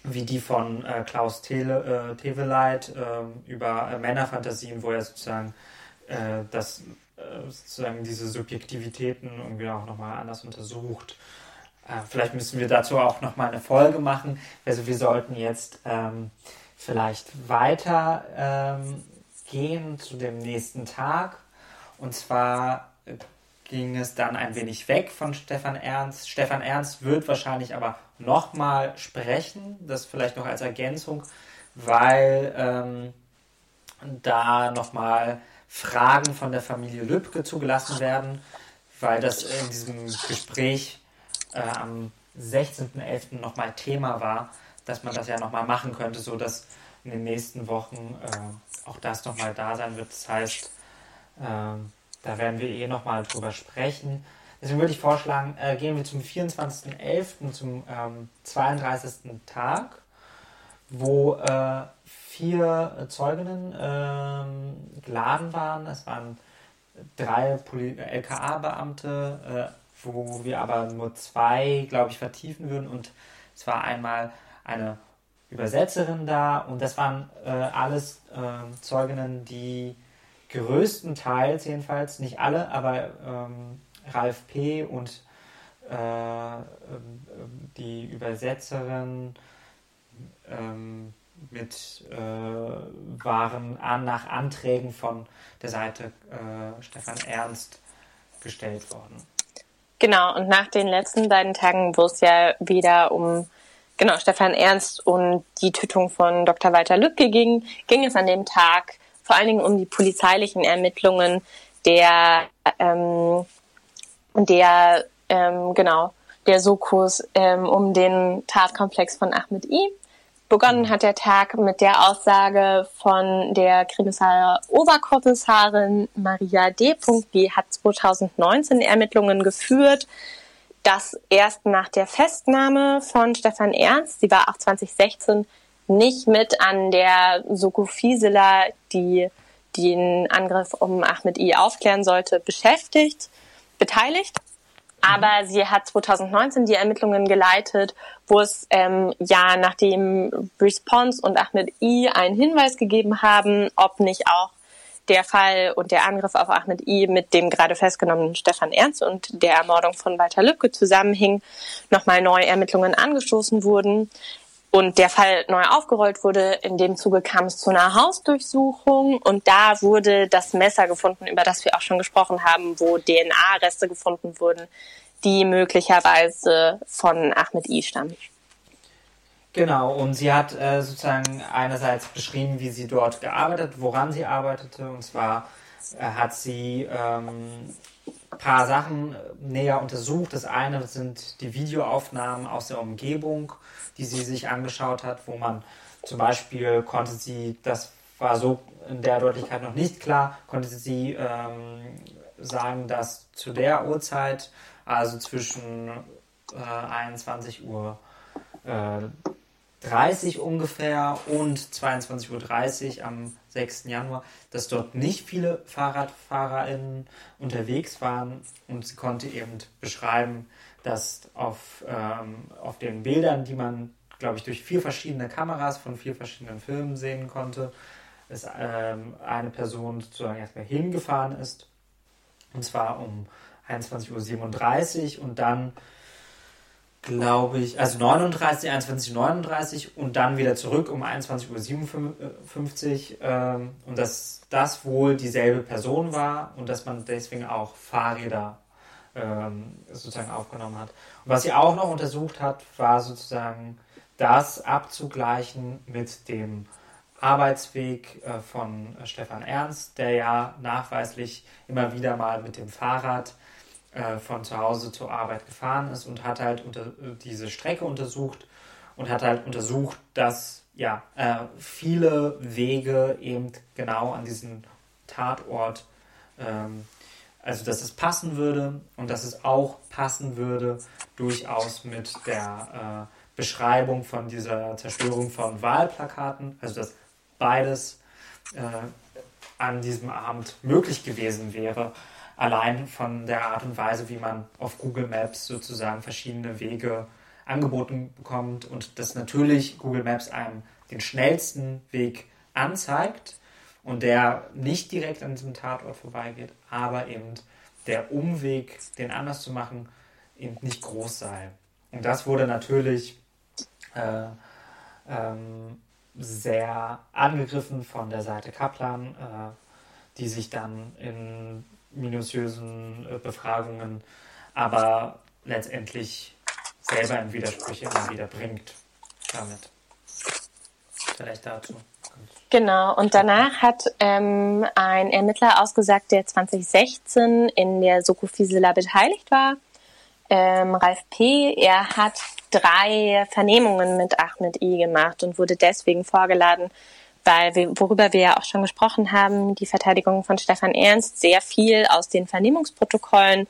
wie die von äh, Klaus Tele, äh, Teveleit ähm, über äh, Männerfantasien, wo er sozusagen das sozusagen diese Subjektivitäten irgendwie auch nochmal anders untersucht. äh, vielleicht müssen wir dazu auch nochmal eine Folge machen. Also wir sollten jetzt ähm, vielleicht weiter ähm, gehen zu dem nächsten Tag. Und zwar äh, ging es dann ein wenig weg von Stefan Ernst. Stefan Ernst wird wahrscheinlich aber nochmal sprechen, das vielleicht noch als Ergänzung, weil ähm, da nochmal Fragen von der Familie Lübcke zugelassen werden, weil das in diesem Gespräch äh, am 16.11. nochmal Thema war, dass man das ja nochmal machen könnte, sodass in den nächsten Wochen äh, auch das nochmal da sein wird. Das heißt, äh, da werden wir eh nochmal drüber sprechen. Deswegen würde ich vorschlagen, äh, gehen wir zum 24.11., zum ähm, 32. Tag, wo äh, vier Zeuginnen ähm, geladen waren. Es waren drei LKA-Beamte, äh, wo wir aber nur zwei, glaube ich, vertiefen würden. Und es war einmal eine Übersetzerin da und das waren äh, alles äh, Zeuginnen, die größtenteils jedenfalls, nicht alle, aber ähm, Ralf P. und äh, ähm, die Übersetzerin ähm, mit äh, waren an, nach Anträgen von der Seite äh, Stefan Ernst gestellt worden. Genau, und nach den letzten beiden Tagen, wo es ja wieder um genau Stefan Ernst und die Tötung von Dr. Walter Lübcke ging, ging es an dem Tag vor allen Dingen um die polizeilichen Ermittlungen der ähm, der ähm, genau der Sokus ähm, um den Tatkomplex von Ahmed I. Begonnen hat der Tag mit der Aussage von der Kriminalkommissarin Oberkommissarin Maria D. Die hat 2019 Ermittlungen geführt, dass erst nach der Festnahme von Stefan Ernst, sie war auch 2016 nicht mit an der Soko Fieseler, die den Angriff um Ahmed I. aufklären sollte, beschäftigt, beteiligt. Aber sie hat 2019 die Ermittlungen geleitet, wo es ähm, ja nachdem Response und Ahmed I einen Hinweis gegeben haben, ob nicht auch der Fall und der Angriff auf Ahmed I mit dem gerade festgenommenen Stefan Ernst und der Ermordung von Walter Lübcke zusammenhing, nochmal neue Ermittlungen angestoßen wurden und der Fall neu aufgerollt wurde. In dem Zuge kam es zu einer Hausdurchsuchung und da wurde das Messer gefunden, über das wir auch schon gesprochen haben, wo DNA-Reste gefunden wurden, die möglicherweise von Ahmed I stammen. Genau, und sie hat äh, sozusagen einerseits beschrieben, wie sie dort gearbeitet, woran sie arbeitete, und zwar äh, hat sie ähm, paar Sachen näher untersucht. Das eine sind die Videoaufnahmen aus der Umgebung die sie sich angeschaut hat, wo man zum Beispiel konnte sie, das war so in der Deutlichkeit noch nicht klar, konnte sie ähm, sagen, dass zu der Uhrzeit, also zwischen äh, 21 Uhr äh, 30 ungefähr und 22.30 Uhr am 6. Januar, dass dort nicht viele FahrradfahrerInnen unterwegs waren und sie konnte eben beschreiben, dass auf, ähm, auf den Bildern, die man, glaube ich, durch vier verschiedene Kameras von vier verschiedenen Filmen sehen konnte, es ähm, eine Person sozusagen erstmal hingefahren ist. Und zwar um 21.37 Uhr und dann, glaube ich, also 39, 21, 39 und dann wieder zurück um 21.57 Uhr. Ähm, und dass das wohl dieselbe Person war und dass man deswegen auch Fahrräder ähm, sozusagen aufgenommen hat. Und was sie auch noch untersucht hat, war sozusagen das abzugleichen mit dem Arbeitsweg äh, von Stefan Ernst, der ja nachweislich immer wieder mal mit dem Fahrrad äh, von zu Hause zur Arbeit gefahren ist und hat halt unter, diese Strecke untersucht und hat halt untersucht, dass ja äh, viele Wege eben genau an diesen Tatort ähm, also, dass es passen würde und dass es auch passen würde, durchaus mit der äh, Beschreibung von dieser Zerstörung von Wahlplakaten. Also, dass beides äh, an diesem Abend möglich gewesen wäre. Allein von der Art und Weise, wie man auf Google Maps sozusagen verschiedene Wege angeboten bekommt und dass natürlich Google Maps einem den schnellsten Weg anzeigt und der nicht direkt an diesem Tatort vorbeigeht, aber eben der Umweg, den anders zu machen, eben nicht groß sei. Und das wurde natürlich äh, ähm, sehr angegriffen von der Seite Kaplan, äh, die sich dann in minutiösen äh, Befragungen aber letztendlich selber in Widersprüche immer wieder bringt damit. Vielleicht dazu. Genau, und danach hat ähm, ein Ermittler ausgesagt, der 2016 in der Soko Fisela beteiligt war, ähm, Ralf P., er hat drei Vernehmungen mit Ahmed I gemacht und wurde deswegen vorgeladen, weil wir, worüber wir ja auch schon gesprochen haben, die Verteidigung von Stefan Ernst sehr viel aus den Vernehmungsprotokollen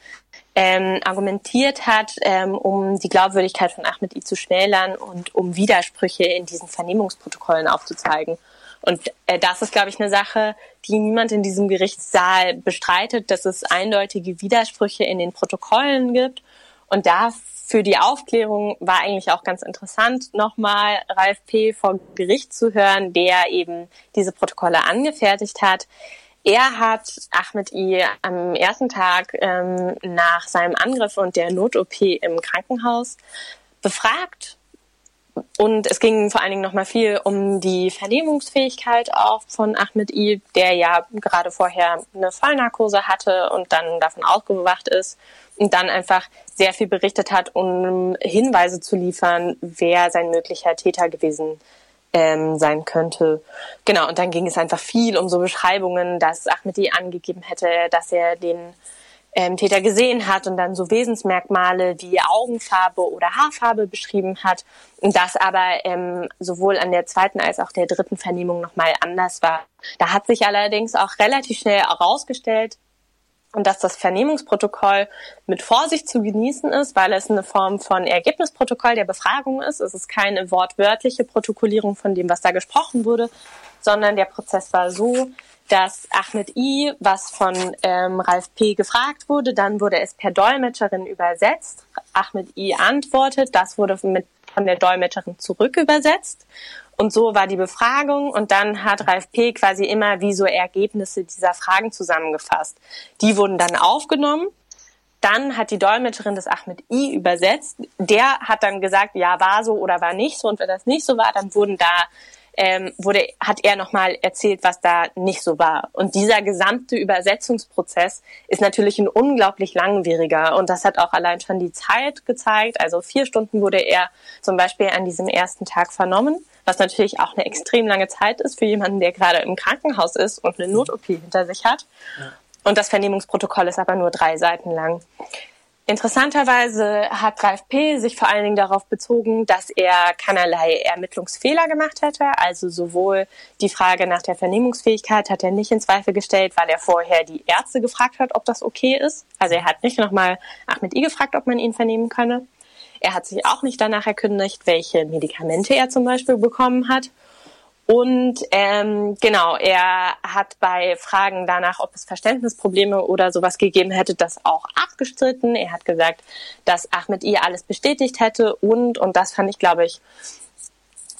ähm, argumentiert hat, ähm, um die Glaubwürdigkeit von Ahmed I zu schmälern und um Widersprüche in diesen Vernehmungsprotokollen aufzuzeigen. Und äh, das ist, glaube ich, eine Sache, die niemand in diesem Gerichtssaal bestreitet, dass es eindeutige Widersprüche in den Protokollen gibt. Und da für die Aufklärung war eigentlich auch ganz interessant, nochmal Ralf P. vor Gericht zu hören, der eben diese Protokolle angefertigt hat. Er hat Ahmed I am ersten Tag ähm, nach seinem Angriff und der Not-OP im Krankenhaus befragt. Und es ging vor allen Dingen nochmal viel um die Vernehmungsfähigkeit auch von Ahmed I, der ja gerade vorher eine Vollnarkose hatte und dann davon ausgewacht ist und dann einfach sehr viel berichtet hat, um Hinweise zu liefern, wer sein möglicher Täter gewesen ähm, sein könnte. Genau, und dann ging es einfach viel um so Beschreibungen, dass Ahmedi angegeben hätte, dass er den ähm, Täter gesehen hat und dann so Wesensmerkmale wie Augenfarbe oder Haarfarbe beschrieben hat und das aber ähm, sowohl an der zweiten als auch der dritten Vernehmung nochmal anders war. Da hat sich allerdings auch relativ schnell herausgestellt, und dass das Vernehmungsprotokoll mit Vorsicht zu genießen ist, weil es eine Form von Ergebnisprotokoll der Befragung ist. Es ist keine wortwörtliche Protokollierung von dem, was da gesprochen wurde, sondern der Prozess war so, dass Ahmed I, was von ähm, Ralf P. gefragt wurde, dann wurde es per Dolmetscherin übersetzt. Ahmed I antwortet, das wurde mit, von der Dolmetscherin zurückübersetzt. Und so war die Befragung und dann hat Ralf P. quasi immer wie so Ergebnisse dieser Fragen zusammengefasst. Die wurden dann aufgenommen. Dann hat die Dolmetscherin das Ahmed I übersetzt. Der hat dann gesagt, ja, war so oder war nicht so. Und wenn das nicht so war, dann wurden da ähm, wurde, hat er nochmal erzählt, was da nicht so war. Und dieser gesamte Übersetzungsprozess ist natürlich ein unglaublich langwieriger. Und das hat auch allein schon die Zeit gezeigt. Also vier Stunden wurde er zum Beispiel an diesem ersten Tag vernommen was natürlich auch eine extrem lange Zeit ist für jemanden, der gerade im Krankenhaus ist und eine Not-OP hinter sich hat. Ja. Und das Vernehmungsprotokoll ist aber nur drei Seiten lang. Interessanterweise hat Ralf P. sich vor allen Dingen darauf bezogen, dass er keinerlei Ermittlungsfehler gemacht hätte. Also sowohl die Frage nach der Vernehmungsfähigkeit hat er nicht in Zweifel gestellt, weil er vorher die Ärzte gefragt hat, ob das okay ist. Also er hat nicht nochmal Ahmed I gefragt, ob man ihn vernehmen könne. Er hat sich auch nicht danach erkündigt, welche Medikamente er zum Beispiel bekommen hat. Und ähm, genau, er hat bei Fragen danach, ob es Verständnisprobleme oder sowas gegeben hätte, das auch abgestritten. Er hat gesagt, dass Ahmed I alles bestätigt hätte und, und das fand ich, glaube ich,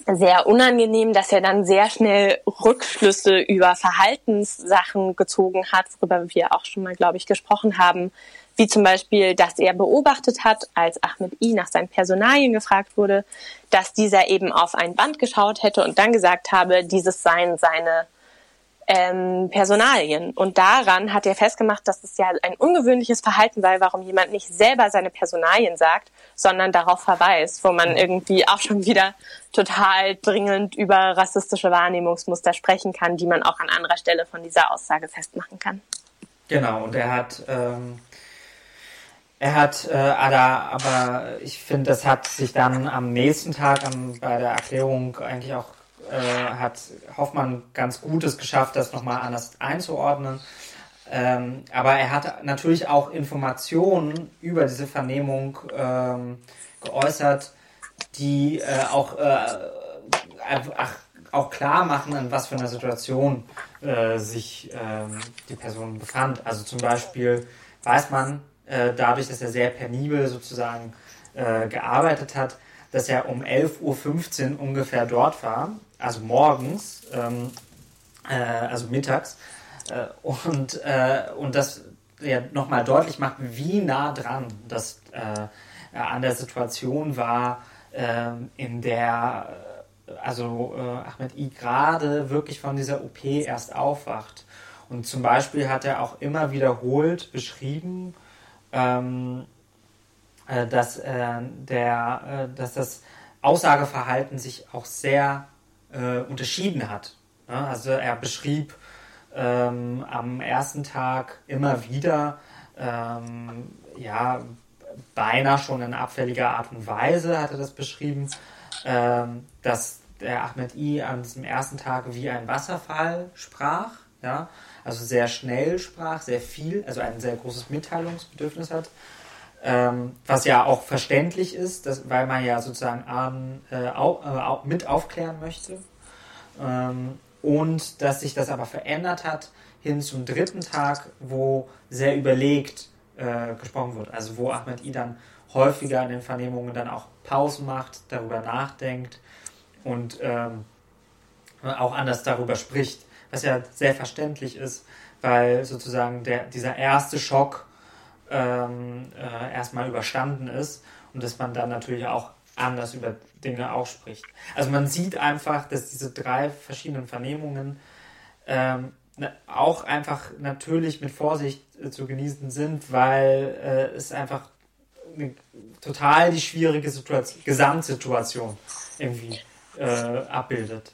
sehr unangenehm, dass er dann sehr schnell Rückschlüsse über Verhaltenssachen gezogen hat, worüber wir auch schon mal, glaube ich, gesprochen haben, wie zum Beispiel, dass er beobachtet hat, als Ahmed I nach seinen Personalien gefragt wurde, dass dieser eben auf ein Band geschaut hätte und dann gesagt habe, dieses seien seine ähm, Personalien. Und daran hat er festgemacht, dass es ja ein ungewöhnliches Verhalten sei, warum jemand nicht selber seine Personalien sagt, sondern darauf verweist, wo man irgendwie auch schon wieder total dringend über rassistische Wahrnehmungsmuster sprechen kann, die man auch an anderer Stelle von dieser Aussage festmachen kann. Genau, und er hat ähm, er hat, äh, Ada, aber ich finde, das hat sich dann am nächsten Tag am, bei der Erklärung eigentlich auch, äh, hat Hoffmann ganz Gutes geschafft, das nochmal anders einzuordnen. Ähm, aber er hat natürlich auch Informationen über diese Vernehmung ähm, geäußert, die äh, auch, äh, ach, auch klar machen, in was für einer Situation äh, sich ähm, die Person befand. Also zum Beispiel weiß man, äh, dadurch, dass er sehr penibel sozusagen äh, gearbeitet hat, dass er um 11.15 Uhr ungefähr dort war, also morgens, ähm, äh, also mittags, äh, und, äh, und das ja, nochmal deutlich macht, wie nah dran das an der Situation war, in der also Ahmed I gerade wirklich von dieser OP erst aufwacht. Und zum Beispiel hat er auch immer wiederholt beschrieben, ähm, äh, dass, äh, der, äh, dass das Aussageverhalten sich auch sehr äh, unterschieden hat. Ja, also er beschrieb ähm, am ersten Tag immer wieder, ähm, ja, beinahe schon in abfälliger Art und Weise hat er das beschrieben, ähm, dass der Ahmed I an diesem ersten Tag wie ein Wasserfall sprach, ja, also sehr schnell sprach, sehr viel, also ein sehr großes Mitteilungsbedürfnis hat, ähm, was ja auch verständlich ist, dass, weil man ja sozusagen an, äh, au, äh, mit aufklären möchte. Ähm, und dass sich das aber verändert hat hin zum dritten Tag, wo sehr überlegt äh, gesprochen wird. Also wo Ahmed I dann häufiger in den Vernehmungen dann auch Pausen macht, darüber nachdenkt und ähm, auch anders darüber spricht, was ja sehr verständlich ist, weil sozusagen der, dieser erste Schock ähm, äh, erstmal überstanden ist und dass man dann natürlich auch anders über Dinge ausspricht. Also man sieht einfach, dass diese drei verschiedenen Vernehmungen ähm, auch einfach natürlich mit Vorsicht äh, zu genießen sind, weil äh, es einfach eine, total die schwierige Situation, Gesamtsituation irgendwie äh, abbildet.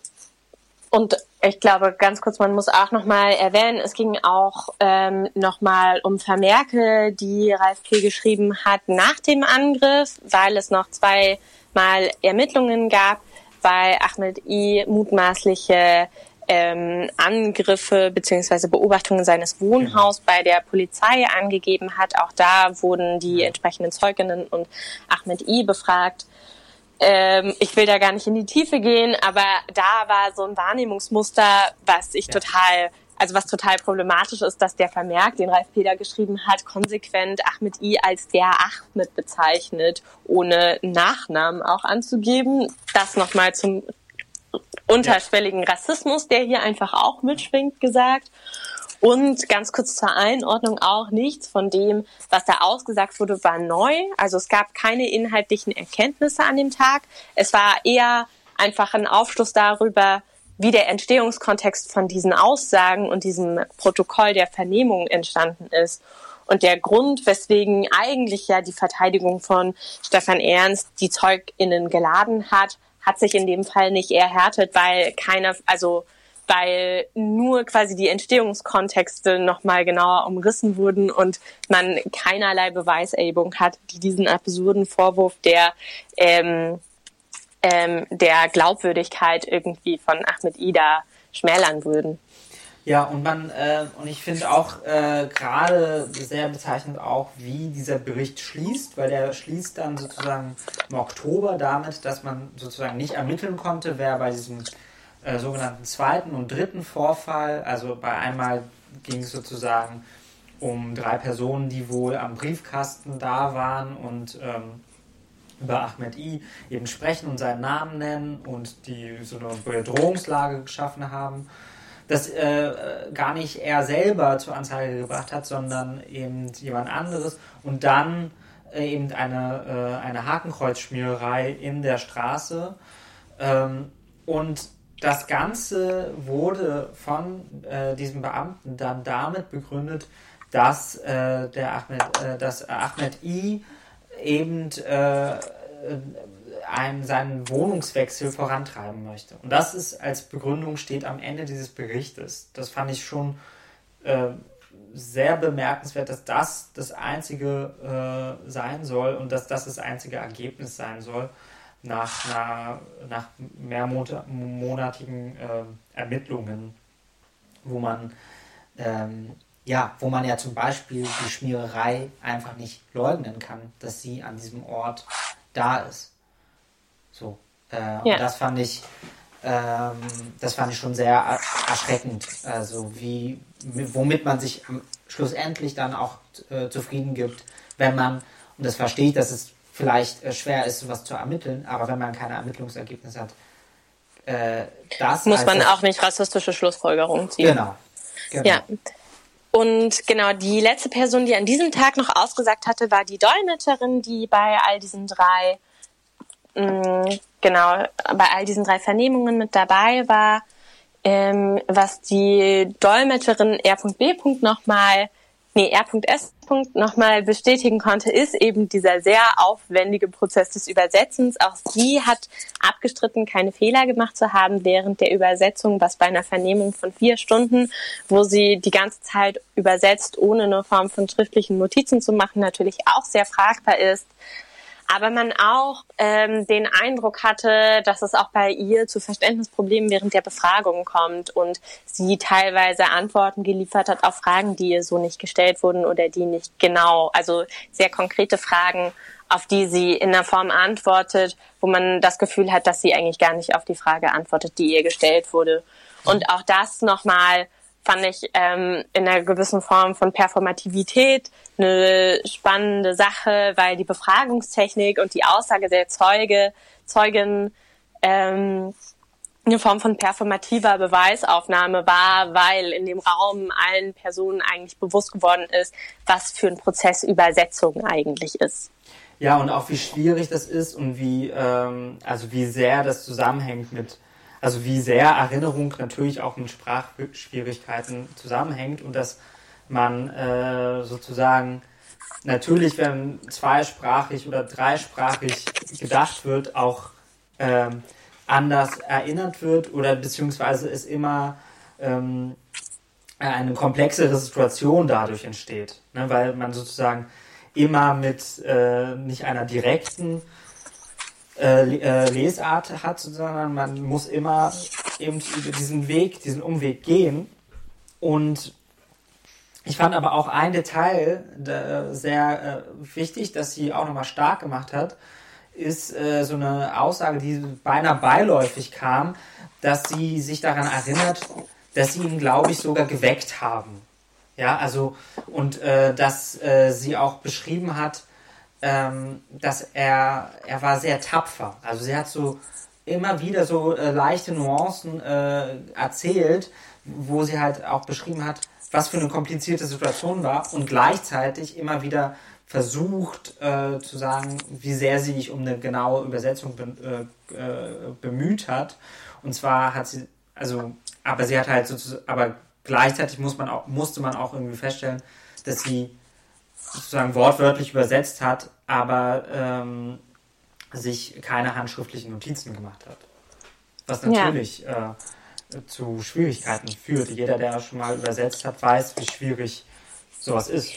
Und ich glaube, ganz kurz, man muss auch nochmal erwähnen, es ging auch ähm, nochmal um Vermerke, die Ralf P. geschrieben hat nach dem Angriff, weil es noch zweimal Ermittlungen gab, weil Ahmed I mutmaßliche ähm, Angriffe beziehungsweise Beobachtungen seines Wohnhauses bei der Polizei angegeben hat. Auch da wurden die entsprechenden Zeuginnen und Ahmed I befragt. Ähm, ich will da gar nicht in die Tiefe gehen, aber da war so ein Wahrnehmungsmuster, was ich ja. total also was total problematisch ist, dass der Vermerk, den Ralf Peter geschrieben hat, konsequent Ahmed I als der Ahmed bezeichnet, ohne Nachnamen auch anzugeben. Das nochmal zum unterschwelligen Rassismus, der hier einfach auch mitschwingt, gesagt. Und ganz kurz zur Einordnung auch nichts von dem, was da ausgesagt wurde, war neu. Also es gab keine inhaltlichen Erkenntnisse an dem Tag. Es war eher einfach ein Aufschluss darüber, wie der Entstehungskontext von diesen Aussagen und diesem Protokoll der Vernehmung entstanden ist. Und der Grund, weswegen eigentlich ja die Verteidigung von Stefan Ernst die ZeugInnen geladen hat, hat sich in dem Fall nicht erhärtet, weil keiner, also weil nur quasi die Entstehungskontexte nochmal genauer umrissen wurden und man keinerlei Beweiserhebung hat, die diesen absurden Vorwurf der ähm, ähm, der Glaubwürdigkeit irgendwie von Ahmed Ida schmälern würden. Ja, und man, äh, und ich finde auch äh, gerade sehr bezeichnend auch, wie dieser Bericht schließt, weil der schließt dann sozusagen im Oktober damit, dass man sozusagen nicht ermitteln konnte, wer bei diesem äh, sogenannten zweiten und dritten Vorfall, also bei einmal ging es sozusagen um drei Personen, die wohl am Briefkasten da waren und ähm, über Ahmed I eben sprechen und seinen Namen nennen und die so eine Bedrohungslage geschaffen haben das äh, gar nicht er selber zur Anzeige gebracht hat, sondern eben jemand anderes und dann äh, eben eine, äh, eine Hakenkreuzschmiererei in der Straße. Ähm, und das Ganze wurde von äh, diesem Beamten dann damit begründet, dass äh, der Ahmed, äh, dass Ahmed I eben einen, seinen Wohnungswechsel vorantreiben möchte. Und das ist als Begründung steht am Ende dieses Berichtes. Das fand ich schon äh, sehr bemerkenswert, dass das das einzige äh, sein soll und dass das das einzige Ergebnis sein soll nach, einer, nach mehrmonatigen äh, Ermittlungen, wo man ähm, ja, wo man ja zum Beispiel die Schmiererei einfach nicht leugnen kann, dass sie an diesem Ort da ist. So. Äh, ja. Und das fand ich, ähm, das fand ich schon sehr erschreckend. Also wie, womit man sich schlussendlich dann auch äh, zufrieden gibt, wenn man, und das versteht, dass es vielleicht äh, schwer ist, was zu ermitteln, aber wenn man keine Ermittlungsergebnisse hat, äh, das muss man auch nicht rassistische Schlussfolgerungen ziehen. Genau. genau. Ja. Und genau, die letzte Person, die an diesem Tag noch ausgesagt hatte, war die Dolmetscherin, die bei all diesen drei, mh, genau, bei all diesen drei Vernehmungen mit dabei war. Ähm, was die Dolmetscherin R.B. nochmal nee, R.S. nochmal bestätigen konnte, ist eben dieser sehr aufwendige Prozess des Übersetzens. Auch sie hat abgestritten, keine Fehler gemacht zu haben während der Übersetzung, was bei einer Vernehmung von vier Stunden, wo sie die ganze Zeit übersetzt, ohne eine Form von schriftlichen Notizen zu machen, natürlich auch sehr fragbar ist aber man auch ähm, den Eindruck hatte, dass es auch bei ihr zu Verständnisproblemen während der Befragung kommt und sie teilweise Antworten geliefert hat auf Fragen, die ihr so nicht gestellt wurden oder die nicht genau, also sehr konkrete Fragen, auf die sie in einer Form antwortet, wo man das Gefühl hat, dass sie eigentlich gar nicht auf die Frage antwortet, die ihr gestellt wurde. Und auch das nochmal fand ich ähm, in einer gewissen Form von Performativität eine spannende Sache, weil die Befragungstechnik und die Aussage der Zeuge, Zeugin ähm, eine Form von performativer Beweisaufnahme war, weil in dem Raum allen Personen eigentlich bewusst geworden ist, was für ein Prozess Übersetzung eigentlich ist. Ja, und auch wie schwierig das ist und wie, ähm, also wie sehr das zusammenhängt mit also wie sehr Erinnerung natürlich auch mit Sprachschwierigkeiten zusammenhängt und dass man äh, sozusagen natürlich, wenn zweisprachig oder dreisprachig gedacht wird, auch ähm, anders erinnert wird oder beziehungsweise es immer ähm, eine komplexere Situation dadurch entsteht, ne, weil man sozusagen immer mit äh, nicht einer direkten äh, äh, Lesart hat, sondern man muss immer eben über diesen Weg, diesen Umweg gehen. Und ich fand aber auch ein Detail sehr äh, wichtig, dass sie auch nochmal stark gemacht hat, ist äh, so eine Aussage, die beinahe beiläufig kam, dass sie sich daran erinnert, dass sie ihn, glaube ich, sogar geweckt haben. Ja, also, und äh, dass äh, sie auch beschrieben hat, ähm, dass er, er war sehr tapfer. Also sie hat so immer wieder so äh, leichte Nuancen äh, erzählt, wo sie halt auch beschrieben hat, was für eine komplizierte Situation war und gleichzeitig immer wieder versucht äh, zu sagen, wie sehr sie sich um eine genaue Übersetzung be äh, äh, bemüht hat. Und zwar hat sie, also, aber sie hat halt sozusagen, aber gleichzeitig muss man auch, musste man auch irgendwie feststellen, dass sie sozusagen wortwörtlich übersetzt hat, aber ähm, sich keine handschriftlichen Notizen gemacht hat. Was natürlich ja. äh, zu Schwierigkeiten führt. Jeder, der schon mal übersetzt hat, weiß, wie schwierig sowas ist.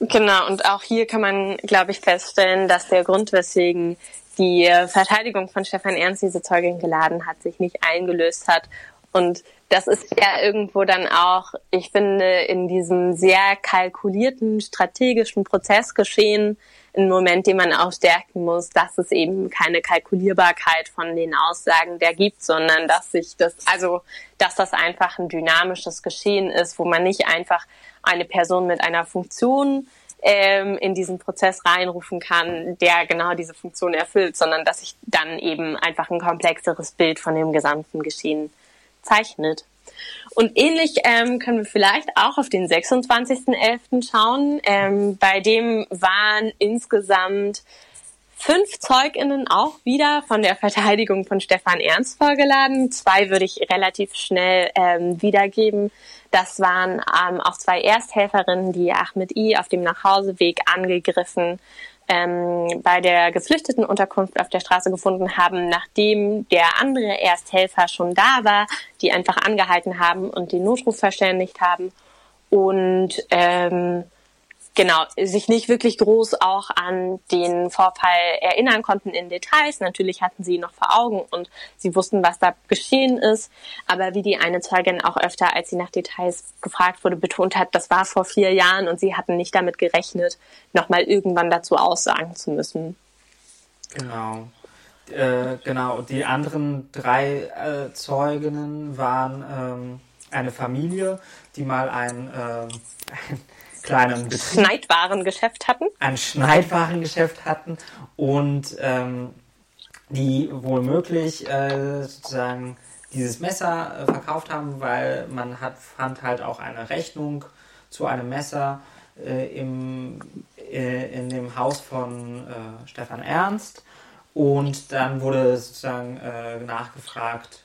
Genau, und auch hier kann man, glaube ich, feststellen, dass der Grund, weswegen die Verteidigung von Stefan Ernst diese Zeugin geladen hat, sich nicht eingelöst hat. Und das ist ja irgendwo dann auch, ich finde, in diesem sehr kalkulierten, strategischen Prozess geschehen, ein Moment, den man auch stärken muss, dass es eben keine Kalkulierbarkeit von den Aussagen der gibt, sondern dass sich das, also, dass das einfach ein dynamisches Geschehen ist, wo man nicht einfach eine Person mit einer Funktion ähm, in diesen Prozess reinrufen kann, der genau diese Funktion erfüllt, sondern dass sich dann eben einfach ein komplexeres Bild von dem gesamten Geschehen zeichnet. Und ähnlich ähm, können wir vielleicht auch auf den 26.11. schauen. Ähm, bei dem waren insgesamt fünf ZeugInnen auch wieder von der Verteidigung von Stefan Ernst vorgeladen. Zwei würde ich relativ schnell ähm, wiedergeben. Das waren ähm, auch zwei Ersthelferinnen, die Ahmed I auf dem Nachhauseweg angegriffen ähm, bei der geflüchteten Unterkunft auf der Straße gefunden haben, nachdem der andere Ersthelfer schon da war, die einfach angehalten haben und den Notruf verständigt haben. Und ähm, genau, sich nicht wirklich groß auch an den Vorfall erinnern konnten in Details. Natürlich hatten sie ihn noch vor Augen und sie wussten, was da geschehen ist. Aber wie die eine Zeugin auch öfter, als sie nach Details gefragt wurde, betont hat, das war vor vier Jahren und sie hatten nicht damit gerechnet, nochmal irgendwann dazu aussagen zu müssen. Genau. Äh, genau, die anderen drei äh, Zeuginnen waren ähm, eine Familie, die mal ein, äh, ein kleinen. Schneidwarengeschäft hatten. Ein Schneidwarengeschäft hatten und ähm, die wohl möglich äh, sozusagen dieses Messer äh, verkauft haben, weil man hat, fand halt auch eine Rechnung zu einem Messer äh, im, äh, in dem Haus von äh, Stefan Ernst. Und dann wurde sozusagen äh, nachgefragt.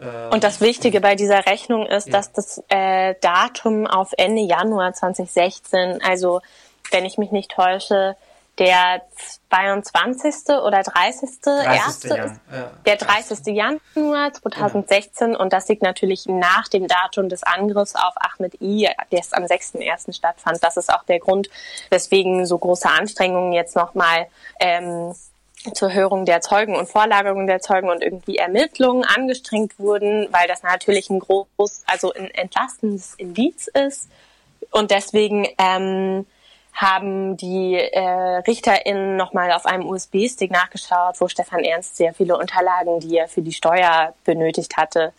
Äh, und das Wichtige bei dieser Rechnung ist, ja. dass das Datum auf Ende Januar 2016, also wenn ich mich nicht täusche, der 22. oder 30. 30. erste Jan ja. der 30. Januar 2016 genau. und das liegt natürlich nach dem Datum des Angriffs auf Ahmed I, der es am 6.1. stattfand. Das ist auch der Grund, weswegen so große Anstrengungen jetzt nochmal ähm, zur Hörung der Zeugen und Vorlagerung der Zeugen und irgendwie Ermittlungen angestrengt wurden, weil das natürlich ein groß, also ein entlastendes Indiz ist und deswegen ähm, haben die äh, RichterInnen nochmal auf einem USB-Stick nachgeschaut, wo Stefan Ernst sehr viele Unterlagen, die er für die Steuer benötigt hatte,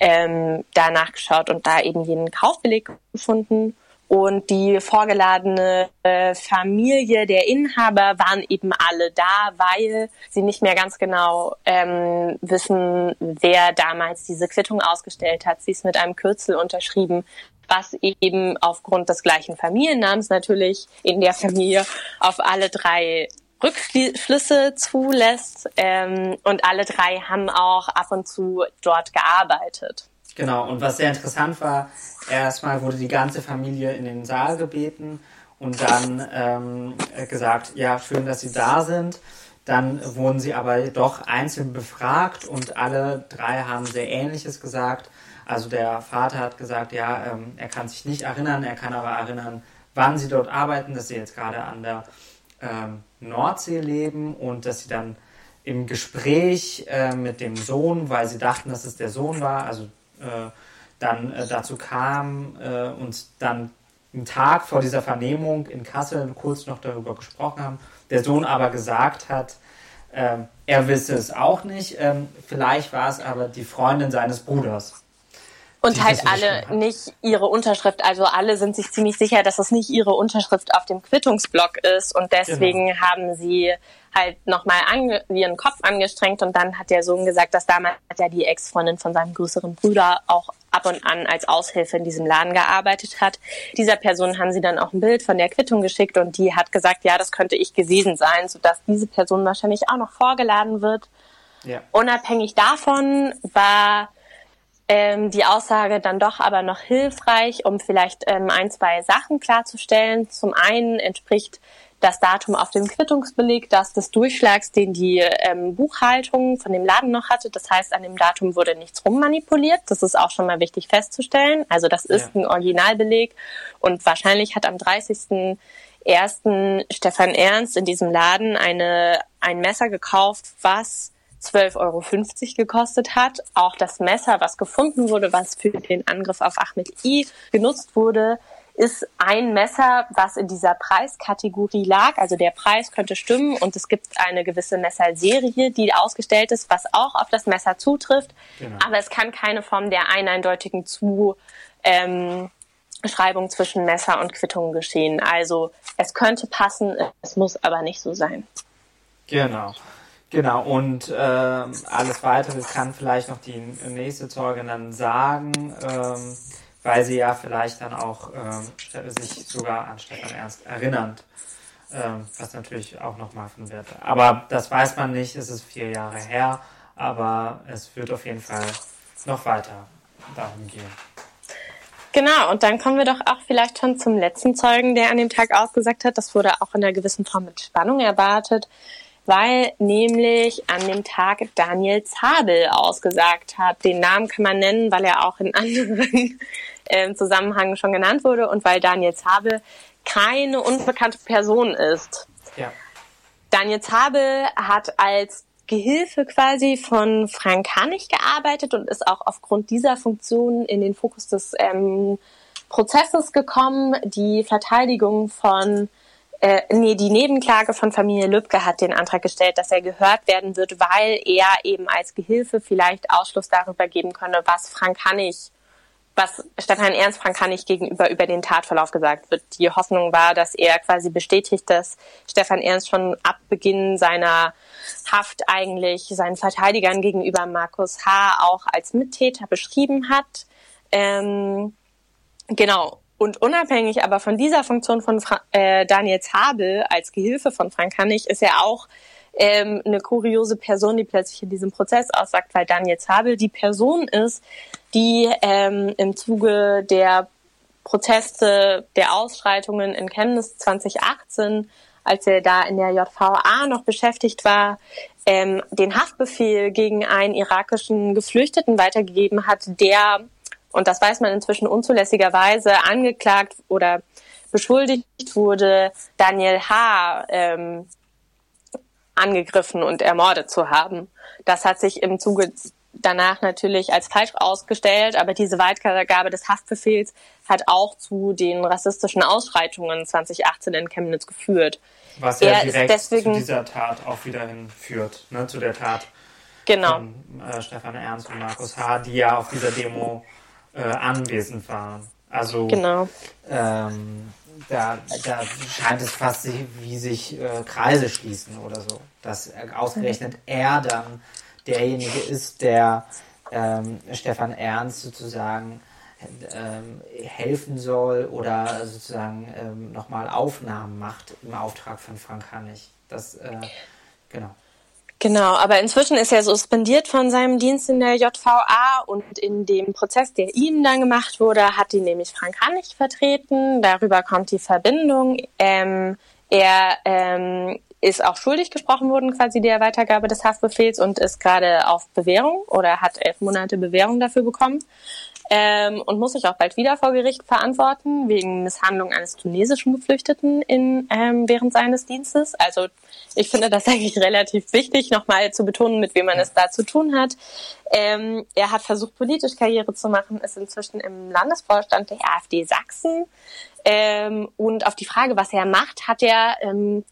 ähm, da nachgeschaut und da eben jeden Kaufbeleg gefunden. Und die vorgeladene äh, Familie der Inhaber waren eben alle da, weil sie nicht mehr ganz genau ähm, wissen, wer damals diese Quittung ausgestellt hat. Sie ist mit einem Kürzel unterschrieben, was eben aufgrund des gleichen Familiennamens natürlich in der Familie auf alle drei Rückschlüsse zulässt. Ähm, und alle drei haben auch ab und zu dort gearbeitet. Genau, und was sehr interessant war, erstmal wurde die ganze Familie in den Saal gebeten und dann ähm, gesagt, ja, schön, dass Sie da sind. Dann wurden sie aber doch einzeln befragt und alle drei haben sehr Ähnliches gesagt. Also der Vater hat gesagt, ja, ähm, er kann sich nicht erinnern, er kann aber erinnern, wann sie dort arbeiten, dass sie jetzt gerade an der ähm, Nordsee leben und dass sie dann im Gespräch äh, mit dem Sohn, weil sie dachten, dass es der Sohn war, also dann äh, dazu kam äh, und dann einen Tag vor dieser Vernehmung in Kassel kurz noch darüber gesprochen haben, der Sohn aber gesagt hat, ähm, er wisse es auch nicht, ähm, vielleicht war es aber die Freundin seines Bruders. Und halt alle nicht ihre Unterschrift, also alle sind sich ziemlich sicher, dass es nicht ihre Unterschrift auf dem Quittungsblock ist und deswegen genau. haben sie halt nochmal ihren Kopf angestrengt und dann hat der Sohn gesagt, dass damals ja die Ex-Freundin von seinem größeren Bruder auch ab und an als Aushilfe in diesem Laden gearbeitet hat. Dieser Person haben sie dann auch ein Bild von der Quittung geschickt und die hat gesagt, ja, das könnte ich gewesen sein, sodass diese Person wahrscheinlich auch noch vorgeladen wird. Ja. Unabhängig davon war ähm, die Aussage dann doch aber noch hilfreich, um vielleicht ähm, ein, zwei Sachen klarzustellen. Zum einen entspricht das Datum auf dem Quittungsbeleg das des Durchschlags, den die ähm, Buchhaltung von dem Laden noch hatte. Das heißt, an dem Datum wurde nichts rummanipuliert. Das ist auch schon mal wichtig festzustellen. Also das ist ja. ein Originalbeleg und wahrscheinlich hat am 30. ersten Stefan Ernst in diesem Laden eine, ein Messer gekauft, was 12,50 Euro gekostet hat. Auch das Messer, was gefunden wurde, was für den Angriff auf Ahmed I genutzt wurde, ist ein Messer, was in dieser Preiskategorie lag. Also der Preis könnte stimmen und es gibt eine gewisse Messerserie, die ausgestellt ist, was auch auf das Messer zutrifft. Genau. Aber es kann keine Form der eindeutigen Zuschreibung ähm, zwischen Messer und Quittung geschehen. Also es könnte passen, es muss aber nicht so sein. Genau. Genau, und äh, alles weitere kann vielleicht noch die nächste Zeugin dann sagen, ähm, weil sie ja vielleicht dann auch ähm, sich sogar an Stefan Ernst erinnert, ähm, was natürlich auch nochmal von Wert. Aber das weiß man nicht, es ist vier Jahre her, aber es wird auf jeden Fall noch weiter darum gehen. Genau, und dann kommen wir doch auch vielleicht schon zum letzten Zeugen, der an dem Tag ausgesagt hat. Das wurde auch in einer gewissen Form mit Spannung erwartet weil nämlich an dem Tag Daniel Zabel ausgesagt hat. Den Namen kann man nennen, weil er auch in anderen äh, Zusammenhängen schon genannt wurde und weil Daniel Zabel keine unbekannte Person ist. Ja. Daniel Zabel hat als Gehilfe quasi von Frank Hannig gearbeitet und ist auch aufgrund dieser Funktion in den Fokus des ähm, Prozesses gekommen. Die Verteidigung von äh, nee, die Nebenklage von Familie Lübcke hat den Antrag gestellt, dass er gehört werden wird, weil er eben als Gehilfe vielleicht Ausschluss darüber geben könne, was Frank Hannig was Stefan Ernst Frank Hannig gegenüber über den Tatverlauf gesagt wird. Die Hoffnung war, dass er quasi bestätigt, dass Stefan Ernst schon ab Beginn seiner Haft eigentlich seinen Verteidigern gegenüber Markus H. auch als Mittäter beschrieben hat. Ähm, genau. Und unabhängig aber von dieser Funktion von Fra äh, Daniel Zabel als Gehilfe von Frank Hannig ist er auch ähm, eine kuriose Person, die plötzlich in diesem Prozess aussagt, weil Daniel Zabel die Person ist, die ähm, im Zuge der Proteste, der Ausschreitungen in Chemnitz 2018, als er da in der JVA noch beschäftigt war, ähm, den Haftbefehl gegen einen irakischen Geflüchteten weitergegeben hat, der, und das weiß man inzwischen unzulässigerweise, angeklagt oder beschuldigt wurde, Daniel H. Ähm, angegriffen und ermordet zu haben. Das hat sich im Zuge danach natürlich als falsch ausgestellt, aber diese Weitergabe des Haftbefehls hat auch zu den rassistischen Ausschreitungen 2018 in Chemnitz geführt. Was ja direkt deswegen, zu dieser Tat auch wieder hinführt, ne, zu der Tat genau. von äh, Stefan Ernst und Markus H., die ja auf dieser Demo äh, anwesend waren. Also genau. ähm, da, da scheint es fast wie sich äh, Kreise schließen oder so. Dass ausgerechnet er dann derjenige ist, der ähm, Stefan Ernst sozusagen ähm, helfen soll oder sozusagen ähm, nochmal Aufnahmen macht im Auftrag von Frank Hannig. Das, äh, genau. Genau, aber inzwischen ist er suspendiert von seinem Dienst in der JVA und in dem Prozess, der ihm dann gemacht wurde, hat ihn nämlich Frank Hannig vertreten. Darüber kommt die Verbindung. Ähm, er ähm, ist auch schuldig gesprochen worden, quasi der Weitergabe des Haftbefehls und ist gerade auf Bewährung oder hat elf Monate Bewährung dafür bekommen ähm, und muss sich auch bald wieder vor Gericht verantworten wegen Misshandlung eines tunesischen Geflüchteten in, ähm, während seines Dienstes. Also ich finde das eigentlich relativ wichtig, nochmal zu betonen, mit wem man es da zu tun hat. Ähm, er hat versucht, politisch Karriere zu machen, ist inzwischen im Landesvorstand der AfD Sachsen. Ähm, und auf die Frage, was er macht, hat er ähm,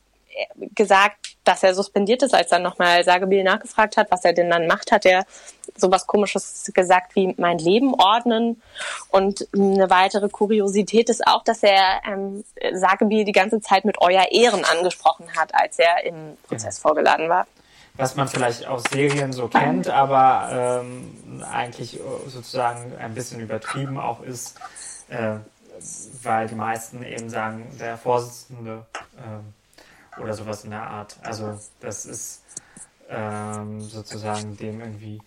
gesagt, dass er suspendiert ist, als dann nochmal Sagebiel nachgefragt hat, was er denn dann macht, hat er sowas komisches gesagt wie mein Leben ordnen. Und eine weitere Kuriosität ist auch, dass er ähm, Sagebiel die ganze Zeit mit euer Ehren angesprochen hat, als er im Prozess vorgeladen war. Was man vielleicht aus Serien so kennt, aber ähm, eigentlich sozusagen ein bisschen übertrieben auch ist, äh, weil die meisten eben sagen, der Vorsitzende äh, oder sowas in der Art. Also das ist ähm, sozusagen dem irgendwie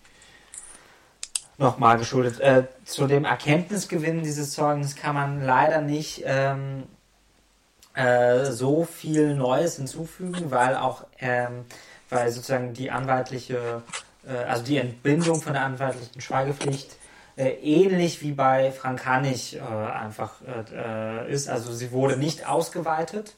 nochmal geschuldet. Äh, zu dem Erkenntnisgewinn dieses Zeugens kann man leider nicht ähm, äh, so viel Neues hinzufügen, weil auch ähm, weil sozusagen die anwaltliche, äh, also die Entbindung von der anwaltlichen Schweigepflicht äh, ähnlich wie bei Frank Hannig äh, einfach äh, ist. Also sie wurde nicht ausgeweitet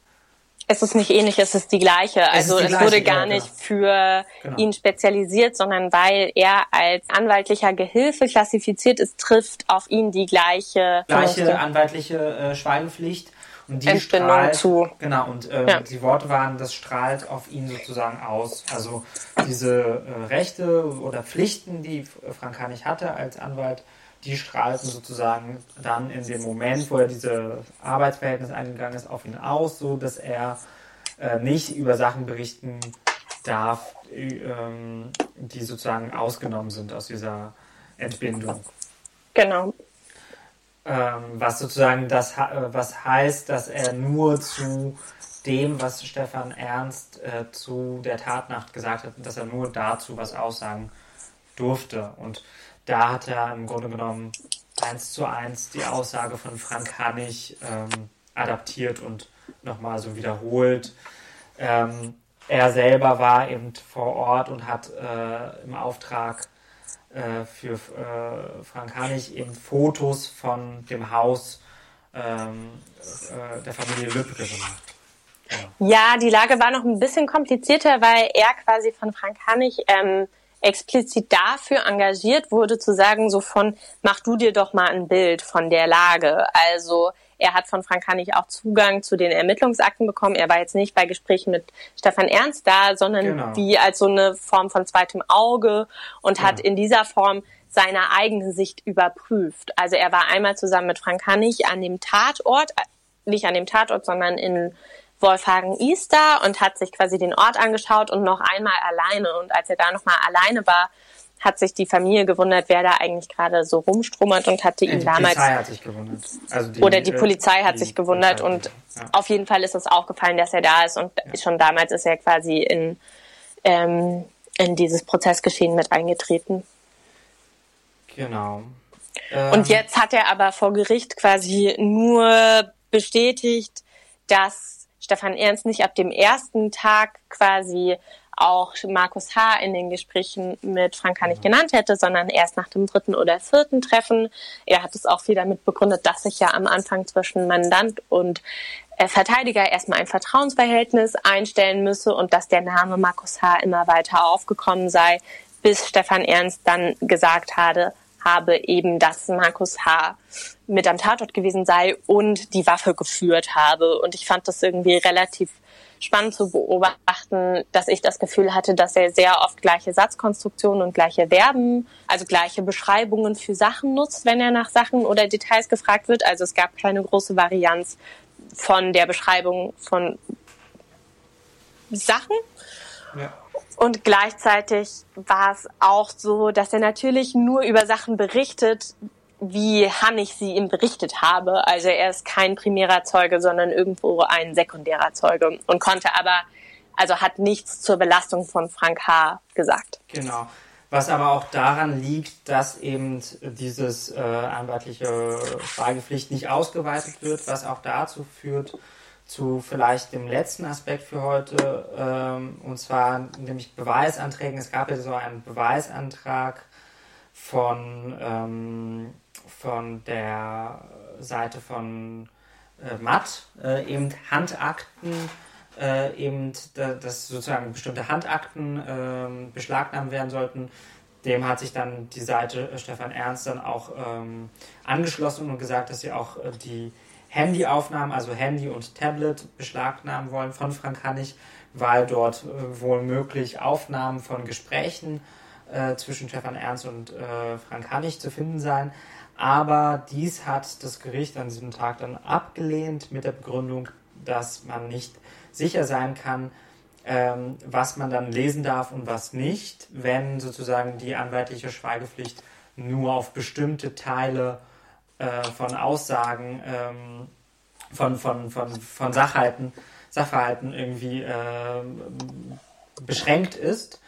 es ist nicht ähnlich, es ist die gleiche. Also es, es gleiche, wurde gar nicht für genau. ihn spezialisiert, sondern weil er als anwaltlicher Gehilfe klassifiziert ist, trifft auf ihn die gleiche gleiche anwaltliche äh, Schweigepflicht und die Entbindung strahlt, zu. Genau und äh, ja. die Worte waren, das strahlt auf ihn sozusagen aus. Also diese äh, Rechte oder Pflichten, die Frank Hannig hatte als Anwalt, die strahlten sozusagen dann in dem Moment, wo er diese Arbeitsverhältnis eingegangen ist, auf ihn aus, so dass er äh, nicht über Sachen berichten darf, ähm, die sozusagen ausgenommen sind aus dieser Entbindung. Genau. Ähm, was sozusagen das, äh, was heißt, dass er nur zu dem, was Stefan Ernst äh, zu der Tatnacht gesagt hat, dass er nur dazu was aussagen durfte. Und da hat er im Grunde genommen eins zu eins die Aussage von Frank Hannig ähm, adaptiert und nochmal so wiederholt. Ähm, er selber war eben vor Ort und hat äh, im Auftrag äh, für äh, Frank Hannig eben Fotos von dem Haus ähm, äh, der Familie Lübcke gemacht. Ja. ja. die Lage war noch ein bisschen komplizierter, weil er quasi von Frank Hannig ähm, explizit dafür engagiert wurde, zu sagen, so von, mach du dir doch mal ein Bild von der Lage. Also er hat von Frank Hannig auch Zugang zu den Ermittlungsakten bekommen. Er war jetzt nicht bei Gesprächen mit Stefan Ernst da, sondern genau. wie als so eine Form von zweitem Auge und genau. hat in dieser Form seine eigene Sicht überprüft. Also er war einmal zusammen mit Frank Hannig an dem Tatort, nicht an dem Tatort, sondern in Wolfhagen Easter und hat sich quasi den Ort angeschaut und noch einmal alleine. Und als er da noch mal alleine war, hat sich die Familie gewundert, wer da eigentlich gerade so rumstrummert und hatte ihn die damals. Polizei hat sich gewundert. Also die, oder die äh, Polizei hat die sich gewundert Polizei, und ja. auf jeden Fall ist es aufgefallen, dass er da ist und schon damals ist er quasi in, ähm, in dieses Prozessgeschehen mit eingetreten. Genau. Und jetzt hat er aber vor Gericht quasi nur bestätigt, dass Stefan Ernst nicht ab dem ersten Tag quasi auch Markus H. in den Gesprächen mit Frank Hannig genannt hätte, sondern erst nach dem dritten oder vierten Treffen. Er hat es auch viel damit begründet, dass sich ja am Anfang zwischen Mandant und äh, Verteidiger erstmal ein Vertrauensverhältnis einstellen müsse und dass der Name Markus H. immer weiter aufgekommen sei, bis Stefan Ernst dann gesagt hatte, habe eben, dass Markus H. mit am Tatort gewesen sei und die Waffe geführt habe. Und ich fand das irgendwie relativ spannend zu beobachten, dass ich das Gefühl hatte, dass er sehr oft gleiche Satzkonstruktionen und gleiche Verben, also gleiche Beschreibungen für Sachen nutzt, wenn er nach Sachen oder Details gefragt wird. Also es gab keine große Varianz von der Beschreibung von Sachen. Ja. Und gleichzeitig war es auch so, dass er natürlich nur über Sachen berichtet, wie Hannig sie ihm berichtet habe. Also er ist kein primärer Zeuge, sondern irgendwo ein sekundärer Zeuge und konnte aber, also hat nichts zur Belastung von Frank H. gesagt. Genau. Was aber auch daran liegt, dass eben dieses äh, anwaltliche Schweigepflicht nicht ausgeweitet wird, was auch dazu führt, zu vielleicht dem letzten Aspekt für heute, ähm, und zwar nämlich Beweisanträgen. Es gab ja so einen Beweisantrag von, ähm, von der Seite von äh, Matt, äh, eben Handakten, äh, eben, da, dass sozusagen bestimmte Handakten ähm, beschlagnahmt werden sollten. Dem hat sich dann die Seite äh, Stefan Ernst dann auch ähm, angeschlossen und gesagt, dass sie auch äh, die Handyaufnahmen, also Handy und Tablet beschlagnahmen wollen von Frank Hannig, weil dort äh, wohl möglich Aufnahmen von Gesprächen äh, zwischen Stefan Ernst und äh, Frank Hannig zu finden seien. Aber dies hat das Gericht an diesem Tag dann abgelehnt mit der Begründung, dass man nicht sicher sein kann, ähm, was man dann lesen darf und was nicht, wenn sozusagen die anwaltliche Schweigepflicht nur auf bestimmte Teile äh, von Aussagen, ähm, von, von, von, von Sachhalten, Sachverhalten irgendwie äh, beschränkt ist.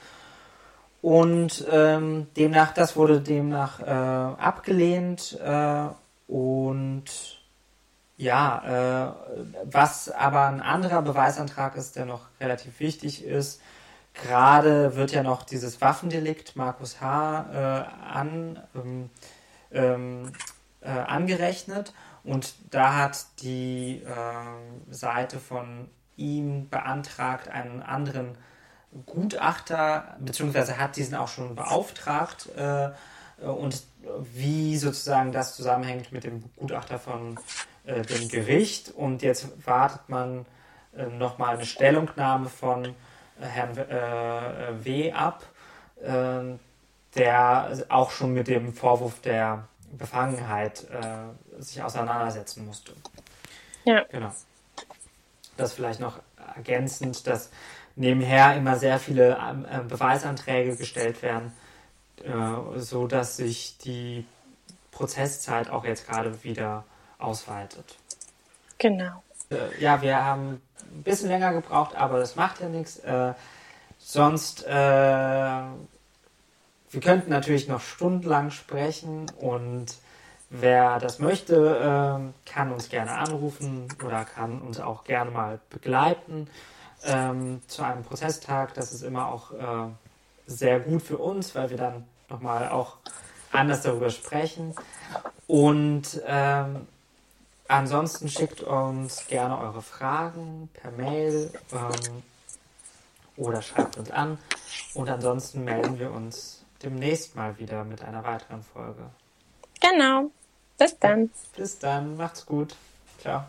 Und ähm, demnach, das wurde demnach äh, abgelehnt äh, und ja, äh, was aber ein anderer Beweisantrag ist, der noch relativ wichtig ist, gerade wird ja noch dieses Waffendelikt Markus H. Äh, an, ähm, ähm, äh, angerechnet und da hat die äh, Seite von ihm beantragt, einen anderen Gutachter, beziehungsweise hat diesen auch schon beauftragt äh, und wie sozusagen das zusammenhängt mit dem Gutachter von äh, dem Gericht und jetzt wartet man äh, nochmal eine Stellungnahme von äh, Herrn äh, W. ab, äh, der auch schon mit dem Vorwurf der Befangenheit äh, sich auseinandersetzen musste. Ja. Genau. Das vielleicht noch ergänzend, dass nebenher immer sehr viele äh, Beweisanträge gestellt werden, äh, so dass sich die Prozesszeit auch jetzt gerade wieder ausweitet. Genau. Äh, ja, wir haben ein bisschen länger gebraucht, aber das macht ja nichts. Äh, sonst, äh, wir könnten natürlich noch stundenlang sprechen und wer das möchte, äh, kann uns gerne anrufen oder kann uns auch gerne mal begleiten ähm, zu einem Prozesstag. Das ist immer auch äh, sehr gut für uns, weil wir dann nochmal auch anders darüber sprechen. Und ähm, ansonsten schickt uns gerne eure Fragen per Mail ähm, oder schreibt uns an. Und ansonsten melden wir uns demnächst mal wieder mit einer weiteren Folge. Genau. Bis dann. Bis dann, macht's gut. Ciao.